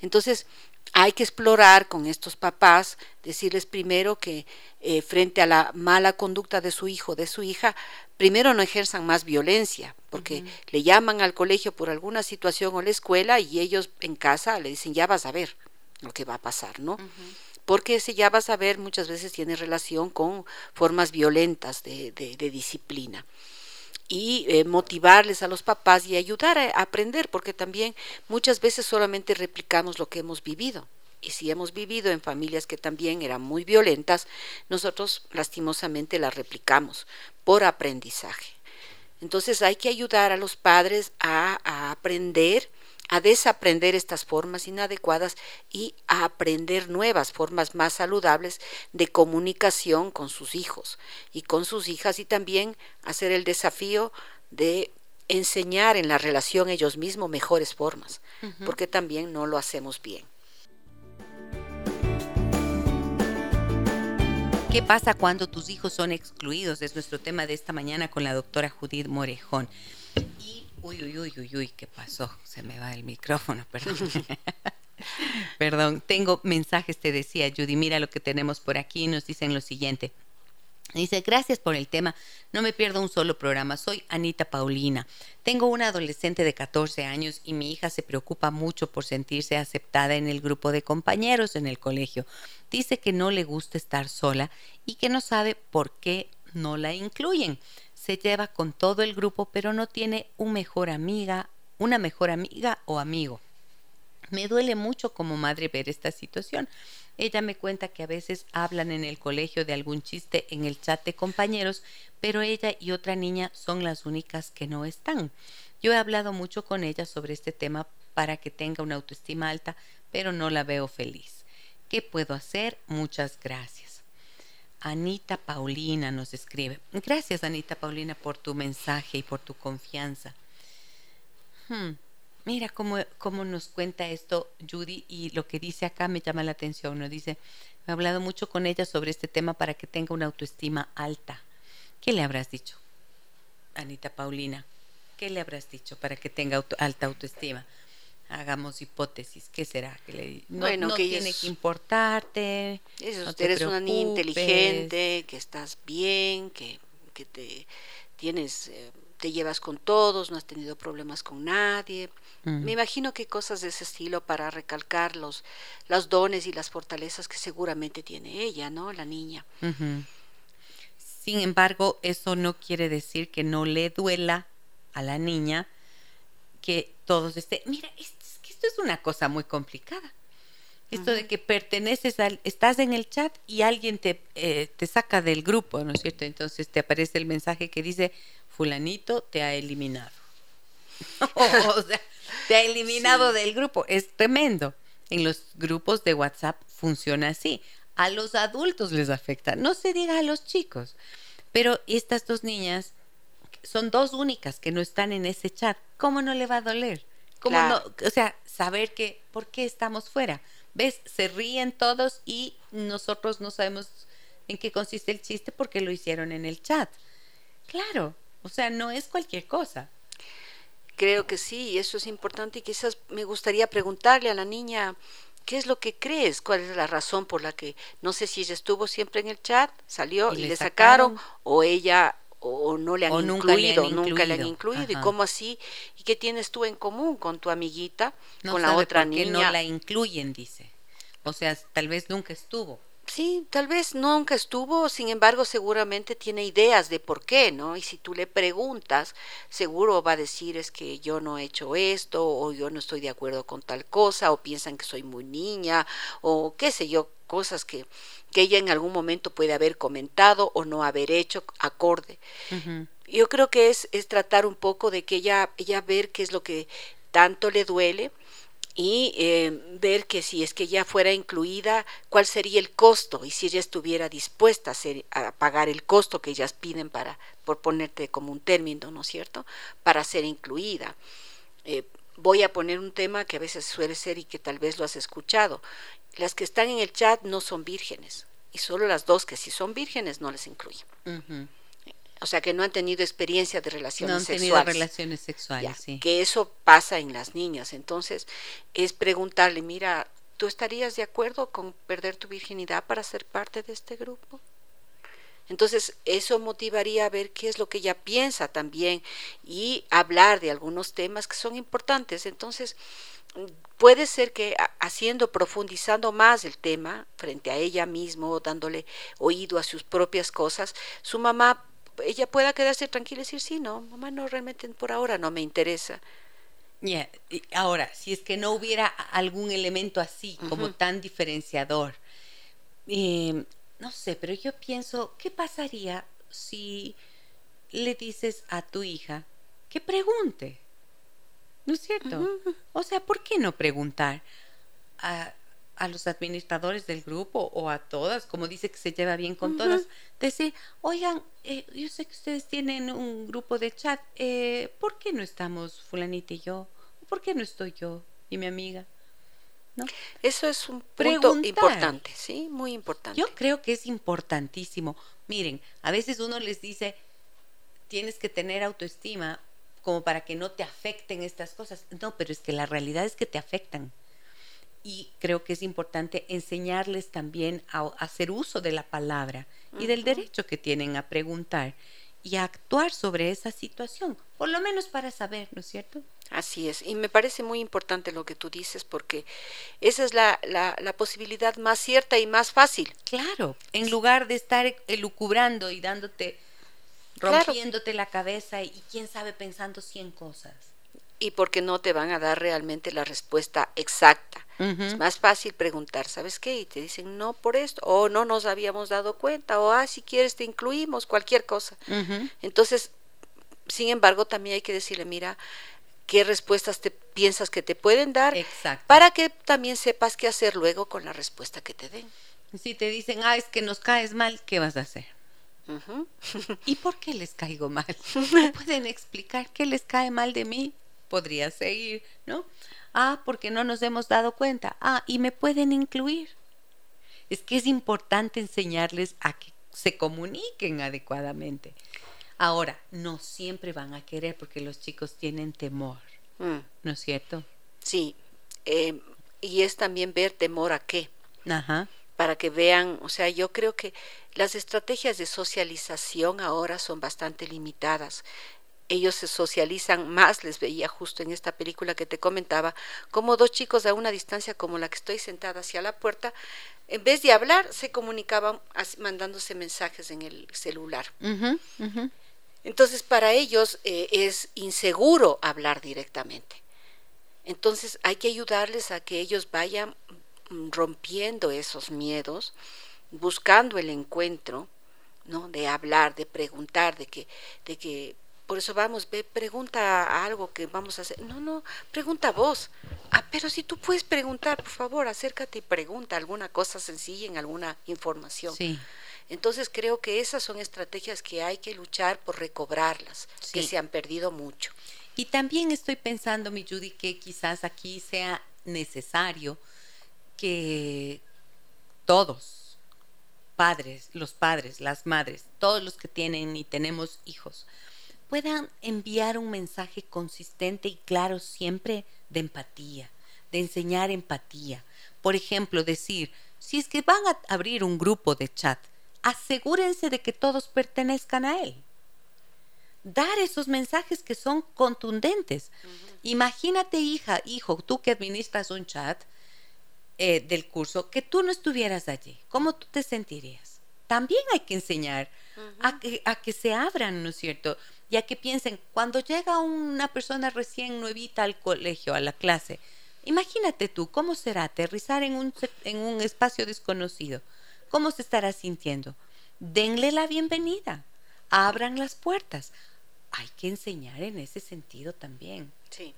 Entonces, hay que explorar con estos papás, decirles primero que eh, frente a la mala conducta de su hijo, de su hija, primero no ejerzan más violencia, porque le llaman al colegio por alguna situación o la escuela y ellos en casa le dicen, ya vas a ver lo que va a pasar, ¿no? Porque ese ya vas a ver muchas veces tiene relación con formas violentas de, de disciplina. Y eh, motivarles a los papás y ayudar a, aprender, porque también muchas veces solamente replicamos lo que hemos vivido. Y si hemos vivido en familias que también eran muy violentas, nosotros lastimosamente las replicamos por aprendizaje. Entonces hay que ayudar a los padres a, a aprender a desaprender estas formas inadecuadas y a aprender nuevas formas más saludables de comunicación con sus hijos y con sus hijas y también hacer el desafío de enseñar en la relación ellos mismos mejores formas, porque también no lo hacemos bien. ¿Qué pasa cuando tus hijos son excluidos? Es nuestro tema de esta mañana con la doctora Judith Morejón. Uy, uy, uy, uy, uy, ¿qué pasó? Se me va el micrófono, perdón. perdón, tengo mensajes, te decía Judy, mira lo que tenemos por aquí, nos dicen lo siguiente. Dice, gracias por el tema, no me pierdo un solo programa, soy Anita Paulina. Tengo una adolescente de 14 años y mi hija se preocupa mucho por sentirse aceptada en el grupo de compañeros en el colegio. Dice que no le gusta estar sola y que no sabe por qué no la incluyen se lleva con todo el grupo, pero no tiene un mejor amiga, una mejor amiga o amigo. Me duele mucho como madre ver esta situación. Ella me cuenta que a veces hablan en el colegio de algún chiste en el chat de compañeros, pero ella y otra niña son las únicas que no están. Yo he hablado mucho con ella sobre este tema para que tenga una autoestima alta, pero no la veo feliz. ¿Qué puedo hacer? Muchas gracias. Anita Paulina nos escribe. Gracias, Anita Paulina, por tu mensaje y por tu confianza. Hmm, mira cómo, cómo, nos cuenta esto Judy y lo que dice acá me llama la atención. Nos dice, he hablado mucho con ella sobre este tema para que tenga una autoestima alta. ¿Qué le habrás dicho, Anita Paulina? ¿Qué le habrás dicho para que tenga alta autoestima? Hagamos hipótesis, ¿qué será? Que le, no, bueno, que tiene que importarte. Eso, eres una niña inteligente, que estás bien, que, que te tienes, eh, te llevas con todos, no has tenido problemas con nadie. Me imagino que cosas de ese estilo para recalcar los, los dones y las fortalezas que seguramente tiene ella, ¿no? La niña. Sin embargo, eso no quiere decir que no le duela a la niña que todos estén. Mira, es, que esto es una cosa muy complicada. Esto de que perteneces al, estás en el chat y alguien te, eh, te saca del grupo, ¿no es cierto? Entonces te aparece el mensaje que dice, fulanito te ha eliminado. o sea, te ha eliminado del grupo. Es tremendo. En los grupos de WhatsApp funciona así. A los adultos les afecta, no se diga a los chicos. Pero estas dos niñas son dos únicas que no están en ese chat. ¿Cómo no le va a doler? ¿Cómo no? O sea, saber que, ¿por qué estamos fuera? ¿Ves? Se ríen todos y nosotros no sabemos en qué consiste el chiste porque lo hicieron en el chat. Claro, o sea, no es cualquier cosa. Creo que sí, y eso es importante y quizás me gustaría preguntarle a la niña, ¿qué es lo que crees? ¿Cuál es la razón por la que, no sé si ella estuvo siempre en el chat, salió y, le sacaron, o ella o no le han incluido, nunca le han incluido, y cómo así, y qué tienes tú en común con tu amiguita, con la otra por qué niña. no la incluyen, dice. O sea, tal vez nunca estuvo. Sí, tal vez nunca estuvo, sin embargo, seguramente tiene ideas de por qué, ¿no? Y si tú le preguntas, seguro va a decir es que yo no he hecho esto, o yo no estoy de acuerdo con tal cosa, o piensan que soy muy niña, o qué sé yo, cosas que, que ella en algún momento puede haber comentado o no haber hecho acorde. Yo creo que es, es tratar un poco de que ella, ella ver qué es lo que tanto le duele y eh, ver que si es que ella fuera incluida, cuál sería el costo y si ella estuviera dispuesta a, ser, a pagar el costo que ellas piden para, por ponerte como un término, ¿no es cierto?, para ser incluida. Eh, voy a poner un tema que a veces suele ser y que tal vez lo has escuchado. Las que están en el chat no son vírgenes y solo las dos que sí son vírgenes no les incluyen. O sea, que no han tenido experiencia de relaciones no han tenido relaciones sexuales, sí. Que eso pasa en las niñas. Entonces, es preguntarle, mira, ¿tú estarías de acuerdo con perder tu virginidad para ser parte de este grupo? Entonces, eso motivaría a ver qué es lo que ella piensa también y hablar de algunos temas que son importantes. Entonces, puede ser que haciendo, profundizando más el tema frente a ella mismo, dándole oído a sus propias cosas, su mamá ella pueda quedarse tranquila y decir, sí, no, mamá, no, realmente por ahora no me interesa. Yeah. Ahora, si es que no hubiera algún elemento así, como tan diferenciador, eh, no sé, pero yo pienso, ¿qué pasaría si le dices a tu hija que pregunte? ¿No es cierto? O sea, ¿por qué no preguntar a, a, los administradores del grupo o a todas, como dice que se lleva bien con todas? Decir, oigan, eh, yo sé que ustedes tienen un grupo de chat, eh, ¿por qué no estamos fulanita y yo? ¿Por qué no estoy yo y mi amiga? ¿No? Eso es un punto importante, sí, muy importante. Yo creo que es importantísimo. Miren, a veces uno les dice, tienes que tener autoestima como para que no te afecten estas cosas. No, pero es que la realidad es que te afectan. Y creo que es importante enseñarles también a, hacer uso de la palabra y del derecho que tienen a preguntar y a actuar sobre esa situación, por lo menos para saber, ¿no es cierto? Así es, y me parece muy importante lo que tú dices porque esa es la, la, la posibilidad más cierta y más fácil. Claro, en lugar de estar elucubrando y dándote rompiéndote la cabeza y quién sabe pensando cien cosas. Y porque no te van a dar realmente la respuesta exacta. Es más fácil preguntar, ¿sabes qué? Y te dicen, no por esto, o no nos habíamos dado cuenta, o ah, si quieres te incluimos, cualquier cosa. Entonces, sin embargo, también hay que decirle, mira, qué respuestas te piensas que te pueden dar para que también sepas qué hacer luego con la respuesta que te den. Si te dicen, ah, es que nos caes mal, ¿qué vas a hacer? ¿Y por qué les caigo mal? pueden explicar qué les cae mal de mí? Podría seguir, ¿no? Ah, porque no nos hemos dado cuenta. Ah, y me pueden incluir. Es que es importante enseñarles a que se comuniquen adecuadamente. Ahora, no siempre van a querer porque los chicos tienen temor, mm. ¿no es cierto? Sí, eh, y es también ver temor a qué. Ajá para que vean, o sea, yo creo que las estrategias de socialización ahora son bastante limitadas. Ellos se socializan más, les veía justo en esta película que te comentaba, como dos chicos a una distancia como la que estoy sentada hacia la puerta, en vez de hablar, se comunicaban mandándose mensajes en el celular. Entonces, para ellos eh, es inseguro hablar directamente. Entonces, hay que ayudarles a que ellos vayan rompiendo esos miedos, buscando el encuentro, ¿no? De hablar, de preguntar, de que, de que, por eso vamos, ve, pregunta algo que vamos a hacer. No, no, pregunta vos. Ah, pero si tú puedes preguntar, por favor, acércate y pregunta alguna cosa sencilla en alguna información. Sí. Entonces creo que esas son estrategias que hay que luchar por recobrarlas, que se han perdido mucho. Y también estoy pensando, mi Judy, que quizás aquí sea necesario que todos, padres, los padres, las madres, todos los que tienen y tenemos hijos, puedan enviar un mensaje consistente y claro siempre de empatía, de enseñar empatía. Por ejemplo, decir, si es que van a abrir un grupo de chat, asegúrense de que todos pertenezcan a él. Dar esos mensajes que son contundentes. Imagínate, hija, hijo, tú que administras un chat, eh, del curso que tú no estuvieras allí, ¿cómo tú te sentirías? También hay que enseñar a, que, a que se abran, ¿no es cierto? Y a que piensen, cuando llega una persona recién nuevita al colegio, a la clase, imagínate tú, ¿cómo será aterrizar en un, en un espacio desconocido? ¿Cómo se estará sintiendo? Denle la bienvenida, abran las puertas. Hay que enseñar en ese sentido también. Sí.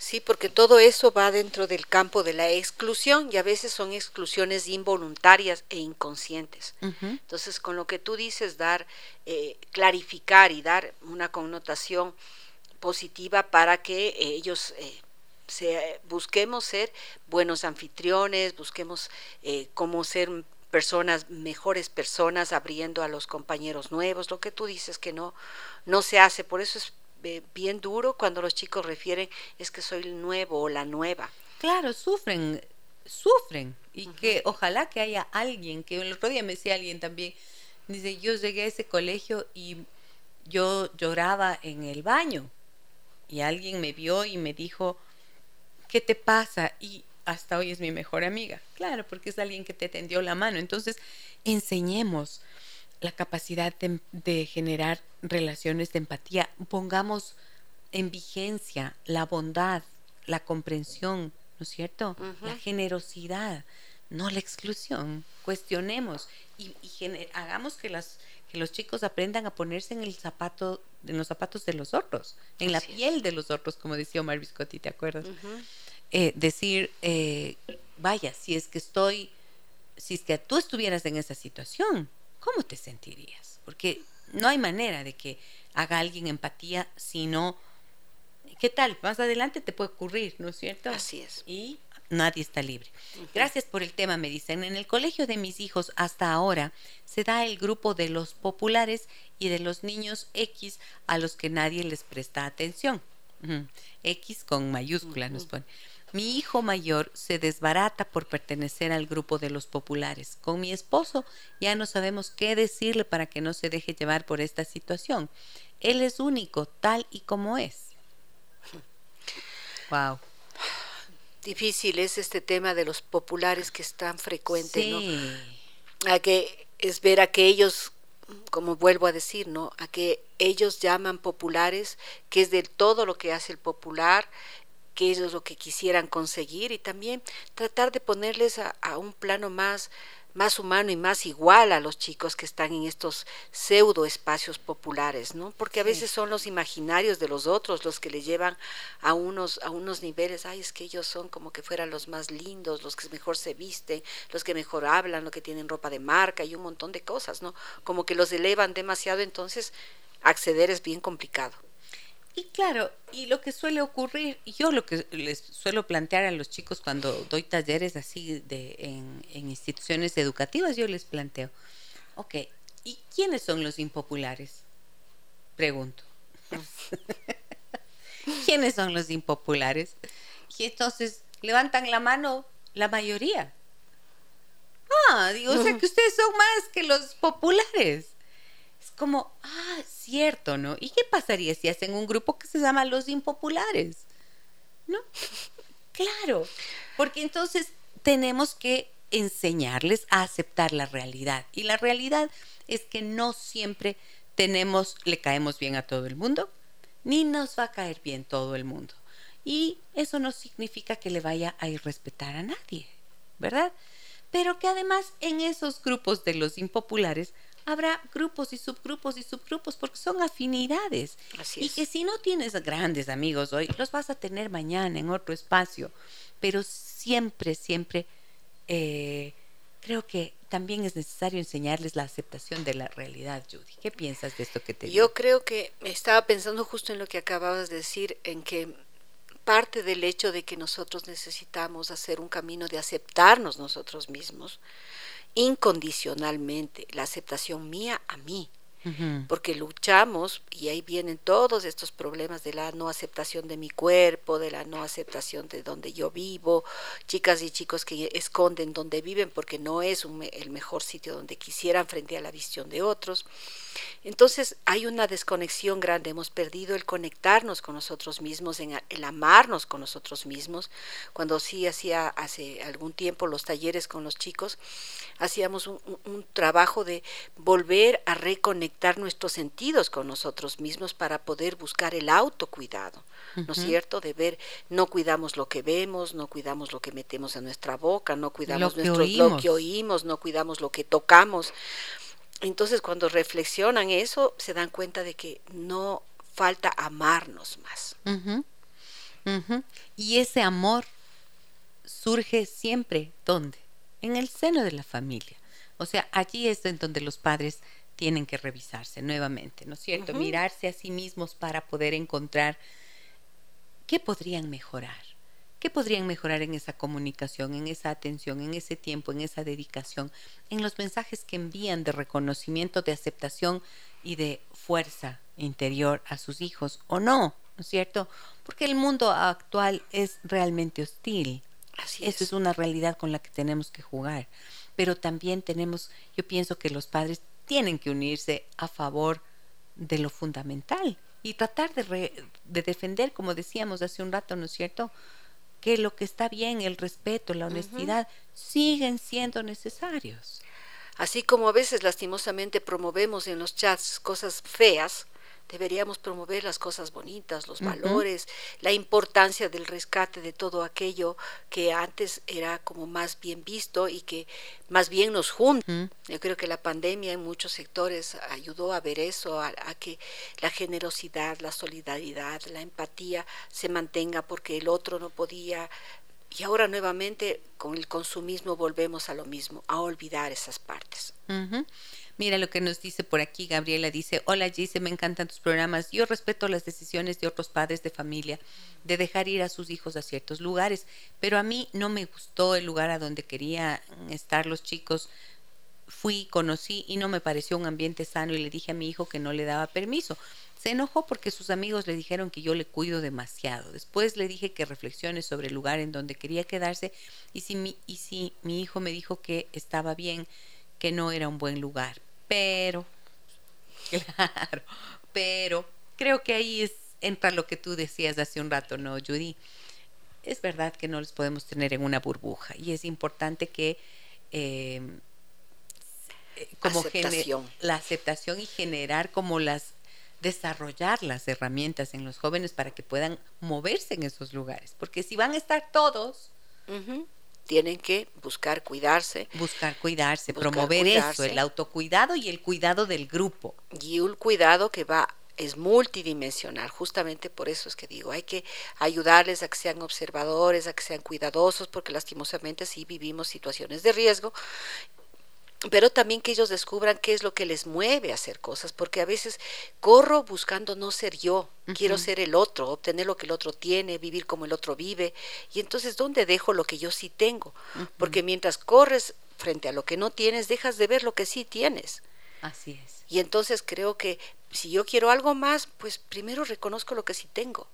Sí, porque todo eso va dentro del campo de la exclusión y a veces son exclusiones involuntarias e inconscientes. Entonces, con lo que tú dices, dar, eh, clarificar y dar una connotación positiva para que ellos eh, se, busquemos ser buenos anfitriones, busquemos eh, cómo ser personas, mejores personas, abriendo a los compañeros nuevos, lo que tú dices que no, no se hace, por eso es bien duro cuando los chicos refieren es que soy el nuevo o la nueva. Claro, sufren, sufren. Y que ojalá que haya alguien, que el otro día me decía alguien también, dice, yo llegué a ese colegio y yo lloraba en el baño. Y alguien me vio y me dijo, ¿qué te pasa? Y hasta hoy es mi mejor amiga. Claro, porque es alguien que te tendió la mano. Entonces, enseñemos la capacidad de, generar relaciones de empatía. Pongamos en vigencia la bondad, la comprensión, ¿no es cierto? La generosidad, no la exclusión. Cuestionemos y, hagamos que, las, que los chicos aprendan a ponerse en el zapato, en los zapatos de los otros, en la piel de los otros, como decía Omar Viscotti, ¿te acuerdas? Eh, decir, eh, vaya, si es que estoy, si es que tú estuvieras en esa situación, ¿cómo te sentirías? Porque no hay manera de que haga alguien empatía si no... ¿Qué tal? Más adelante te puede ocurrir, ¿no es cierto? Así es. Y nadie está libre. Gracias por el tema, me dicen. En el colegio de mis hijos hasta ahora se da el grupo de los populares y de los niños X a los que nadie les presta atención. X con mayúscula nos pone. Mi hijo mayor se desbarata por pertenecer al grupo de los populares. Con mi esposo ya no sabemos qué decirle para que no se deje llevar por esta situación. Él es único, tal y como es. Wow. Difícil es este tema de los populares que es tan frecuente, ¿no? A que es ver a que ellos como vuelvo a decir, ¿no? A que ellos llaman populares, que es de todo lo que hace el popular, que es lo que quisieran conseguir y también tratar de ponerles a, un plano más más humano y más igual a los chicos que están en estos pseudo espacios populares, ¿no? Porque a veces son los imaginarios de los otros los que le llevan a unos a unos niveles, ay, es que ellos son como que fueran los más lindos, los que mejor se visten, los que mejor hablan, los que tienen ropa de marca y un montón de cosas, ¿no? Como que los elevan demasiado, entonces acceder es bien complicado. Y claro, y lo que suele ocurrir, yo lo que les suelo plantear a los chicos cuando doy talleres así de, en, instituciones educativas, yo les planteo, ok, ¿y quiénes son los impopulares? Pregunto. ¿Quiénes son los impopulares? Y entonces levantan la mano la mayoría. Ah, digo, o sea que ustedes son más que los populares como, ah, cierto, ¿no? ¿Y qué pasaría si hacen un grupo que se llama Los Impopulares? ¿No? claro, porque entonces tenemos que enseñarles a aceptar la realidad. Y la realidad es que no siempre tenemos, le caemos bien a todo el mundo, ni nos va a caer bien todo el mundo. Y eso no significa que le vaya a irrespetar a nadie, ¿verdad? Pero que además en esos grupos de los impopulares habrá grupos y subgrupos y subgrupos porque son afinidades. y que si no tienes grandes amigos hoy, los vas a tener mañana en otro espacio. Pero siempre, siempre eh, creo que también es necesario enseñarles la aceptación de la realidad, Judy. ¿Qué piensas de esto que te Yo creo que estaba pensando justo en lo que acababas de decir, en que parte del hecho de que nosotros necesitamos hacer un camino de aceptarnos nosotros mismos, incondicionalmente, la aceptación mía a mí, porque luchamos y ahí vienen todos estos problemas de la no aceptación de mi cuerpo, de la no aceptación de donde yo vivo, chicas y chicos que esconden donde viven porque no es el mejor sitio donde quisieran frente a la visión de otros. Entonces hay una desconexión grande, hemos perdido el conectarnos con nosotros mismos, en el amarnos con nosotros mismos. Cuando sí hacía hace algún tiempo los talleres con los chicos, hacíamos un, trabajo de volver a reconectar nuestros sentidos con nosotros mismos para poder buscar el autocuidado, ¿no es cierto? De ver, no cuidamos lo que vemos, no cuidamos lo que metemos en nuestra boca, no cuidamos lo nuestro, lo que oímos, no cuidamos lo que tocamos. Entonces cuando reflexionan eso, se dan cuenta de que no falta amarnos más. Y ese amor surge siempre, ¿dónde? En el seno de la familia. O sea, allí es en donde los padres tienen que revisarse nuevamente, ¿no es cierto? Mirarse a sí mismos para poder encontrar qué podrían mejorar. ¿Qué podrían mejorar en esa comunicación, en esa atención, en ese tiempo, en esa dedicación, en los mensajes que envían de reconocimiento, de aceptación y de fuerza interior a sus hijos o no? ¿No es cierto? Porque el mundo actual es realmente hostil. Así Eso es una realidad con la que tenemos que jugar. Pero también tenemos, yo pienso que los padres tienen que unirse a favor de lo fundamental y tratar de, de defender, como decíamos hace un rato, ¿no es cierto? que lo que está bien, el respeto, la honestidad, siguen siendo necesarios. Así como a veces lastimosamente promovemos en los chats cosas feas, deberíamos promover las cosas bonitas, los valores, la importancia del rescate de todo aquello que antes era como más bien visto y que más bien nos junta. Yo creo que la pandemia en muchos sectores ayudó a ver eso, a, que la generosidad, la solidaridad, la empatía se mantenga porque el otro no podía y ahora nuevamente con el consumismo volvemos a lo mismo, a olvidar esas partes. Mira lo que nos dice por aquí, Gabriela dice, hola Gise, me encantan tus programas. Yo respeto las decisiones de otros padres de familia de dejar ir a sus hijos a ciertos lugares, pero a mí no me gustó el lugar a donde querían estar los chicos. Fui, conocí y no me pareció un ambiente sano y le dije a mi hijo que no le daba permiso. Se enojó porque sus amigos le dijeron que yo le cuido demasiado. Después le dije que reflexione sobre el lugar en donde quería quedarse y si mi, y si mi hijo me dijo que estaba bien, que no era un buen lugar pero, claro, pero creo que ahí es, entra lo que tú decías hace un rato, ¿no, Judy? Es verdad que no los podemos tener en una burbuja y es importante que em, como la aceptación y generar como las desarrollar las herramientas en los jóvenes para que puedan moverse en esos lugares, porque si van a estar todos, tienen que buscar cuidarse. Buscar cuidarse, promover eso, el autocuidado y el cuidado del grupo. Y un cuidado que va es multidimensional, justamente por eso es que digo, hay que ayudarles a que sean observadores, a que sean cuidadosos, porque lastimosamente sí vivimos situaciones de riesgo pero también que ellos descubran qué es lo que les mueve a hacer cosas, porque a veces corro buscando no ser yo, quiero ser el otro, obtener lo que el otro tiene, vivir como el otro vive, y entonces ¿dónde dejo lo que yo sí tengo? Porque mientras corres frente a lo que no tienes, dejas de ver lo que sí tienes. Así es. Y entonces creo que si yo quiero algo más, pues primero reconozco lo que sí tengo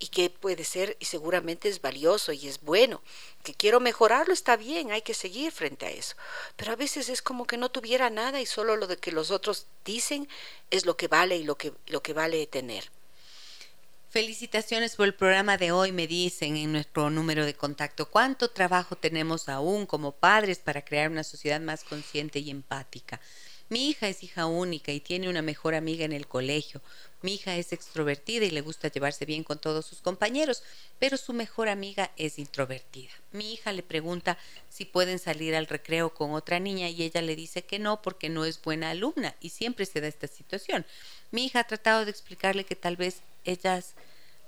y que puede ser y seguramente es valioso y es bueno. Que quiero mejorarlo está bien, hay que seguir frente a eso. Pero a veces es como que no tuviera nada y solo lo de que los otros dicen es lo que vale y lo que, lo que vale tener. Felicitaciones por el programa de hoy, me dicen en nuestro número de contacto. ¿Cuánto trabajo tenemos aún como padres para crear una sociedad más consciente y empática? Mi hija es hija única y tiene una mejor amiga en el colegio. Mi hija es extrovertida y le gusta llevarse bien con todos sus compañeros, pero su mejor amiga es introvertida. Mi hija le pregunta si pueden salir al recreo con otra niña y ella le dice que no porque no es buena alumna y siempre se da esta situación. Mi hija ha tratado de explicarle que tal vez ellas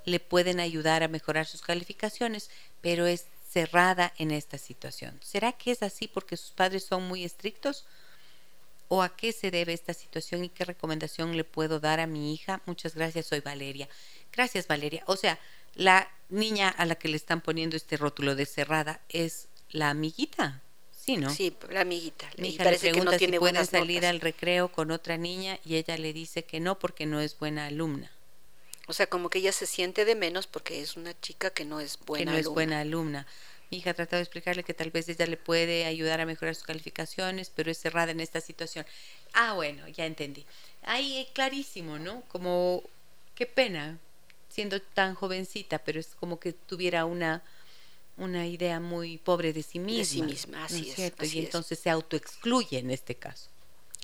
le pueden ayudar a mejorar sus calificaciones, pero es cerrada en esta situación. ¿Será que es así porque sus padres son muy estrictos? O a qué se debe esta situación y qué recomendación le puedo dar a mi hija. Muchas gracias, soy Valeria. Gracias, Valeria. O sea, la niña a la que le están poniendo este rótulo de cerrada es la amiguita. Sí, ¿no? Sí, la amiguita. Mi hija le pregunta si puede salir al recreo con otra niña y ella le dice que no porque no es buena alumna. O sea, como que ella se siente de menos porque es una chica que no es buena que no es buena alumna. Mi hija ha tratado de explicarle que tal vez ella le puede ayudar a mejorar sus calificaciones, pero es cerrada en esta situación. Ah, bueno, ya entendí. Ahí clarísimo, ¿no? Como, qué pena, siendo tan jovencita, pero es como que tuviera una, una idea muy pobre de sí misma. De sí misma, así es. Cierto? y entonces se autoexcluye en este caso.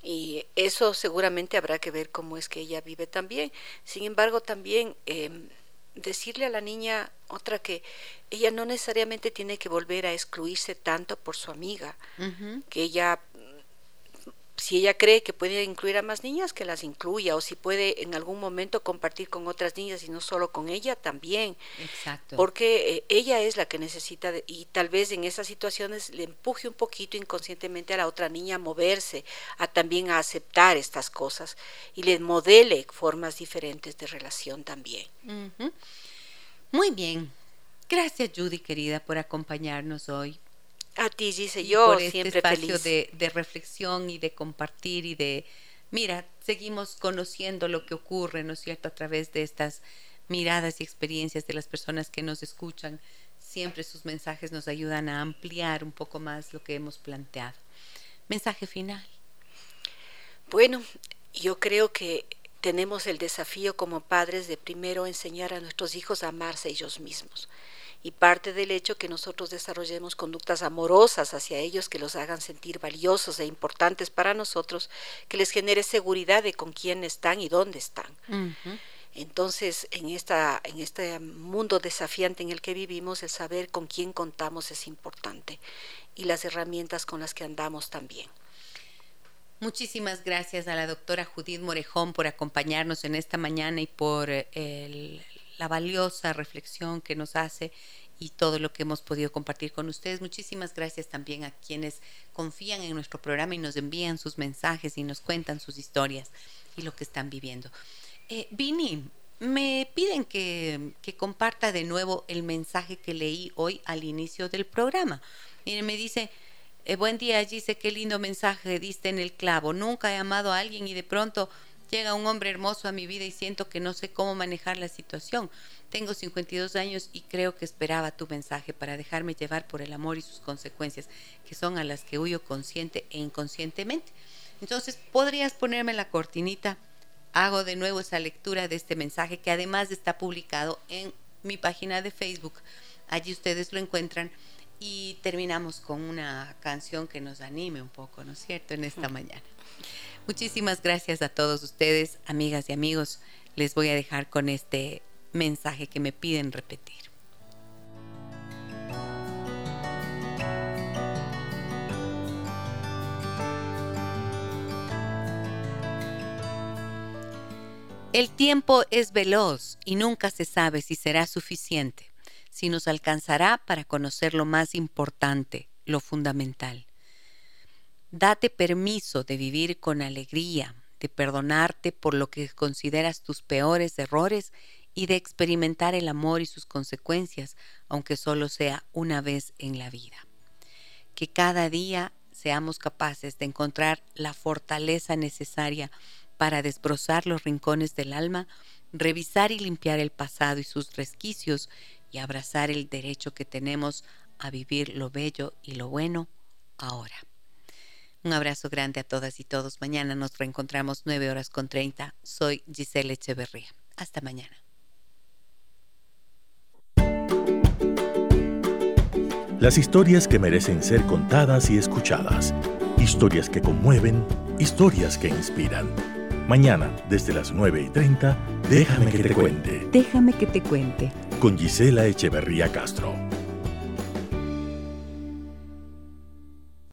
Y eso seguramente habrá que ver cómo es que ella vive también. Sin embargo, también em, decirle a la niña otra que ella no necesariamente tiene que volver a excluirse tanto por su amiga, que ella si ella cree que puede incluir a más niñas, que las incluya, o si puede en algún momento compartir con otras niñas y no solo con ella, también. Exacto. Porque eh, ella es la que necesita, y tal vez en esas situaciones le empuje un poquito inconscientemente a la otra niña a moverse, a también a aceptar estas cosas, y le modele formas diferentes de relación también. Muy bien. Gracias, Judy, querida, por acompañarnos hoy. A ti, dice yo, por este siempre espacio De, de reflexión y de compartir y de, mira, seguimos conociendo lo que ocurre, ¿no es cierto?, a través de estas miradas y experiencias de las personas que nos escuchan. Siempre sus mensajes nos ayudan a ampliar un poco más lo que hemos planteado. Mensaje final. Bueno, yo creo que tenemos el desafío como padres de primero enseñar a nuestros hijos a amarse ellos mismos y parte del hecho que nosotros desarrollemos conductas amorosas hacia ellos que los hagan sentir valiosos e importantes para nosotros, que les genere seguridad de con quién están y dónde están. Entonces, en, esta, en este mundo desafiante en el que vivimos, el saber con quién contamos es importante y las herramientas con las que andamos también. Muchísimas gracias a la doctora Judith Morejón por acompañarnos en esta mañana y por la valiosa reflexión que nos hace y todo lo que hemos podido compartir con ustedes. Muchísimas gracias también a quienes confían en nuestro programa y nos envían sus mensajes y nos cuentan sus historias y lo que están viviendo. Eh, me piden que, comparta de nuevo el mensaje que leí hoy al inicio del programa. Miren, me dice, eh, buen día, Gise, qué lindo mensaje diste en el clavo. Nunca he amado a alguien y de pronto llega un hombre hermoso a mi vida y siento que no sé cómo manejar la situación. Tengo 52 años y creo que esperaba tu mensaje para dejarme llevar por el amor y sus consecuencias, que son a las que huyo consciente e inconscientemente. Entonces, ¿podrías ponerme la cortinita? Hago de nuevo esa lectura de este mensaje que además está publicado en mi página de Facebook. Allí ustedes lo encuentran y terminamos con una canción que nos anime un poco, ¿no es cierto?, en esta mañana. Muchísimas gracias a todos ustedes, amigas y amigos. Les voy a dejar con este mensaje que me piden repetir. El tiempo es veloz y nunca se sabe si será suficiente si nos alcanzará para conocer lo más importante, lo fundamental. Date permiso de vivir con alegría, de perdonarte por lo que consideras tus peores errores y de experimentar el amor y sus consecuencias, aunque solo sea una vez en la vida. Que cada día seamos capaces de encontrar la fortaleza necesaria para desbrozar los rincones del alma, revisar y limpiar el pasado y sus resquicios y abrazar el derecho que tenemos a vivir lo bello y lo bueno ahora. Un abrazo grande a todas y todos. Mañana nos reencontramos 9 horas con 30. Soy Giselle Echeverría. Hasta mañana. Las historias que merecen ser contadas y escuchadas. Historias que conmueven, historias que inspiran. Mañana, desde las 9 y 30, déjame que te cuente. Déjame que te cuente con Gisela Echeverría Castro.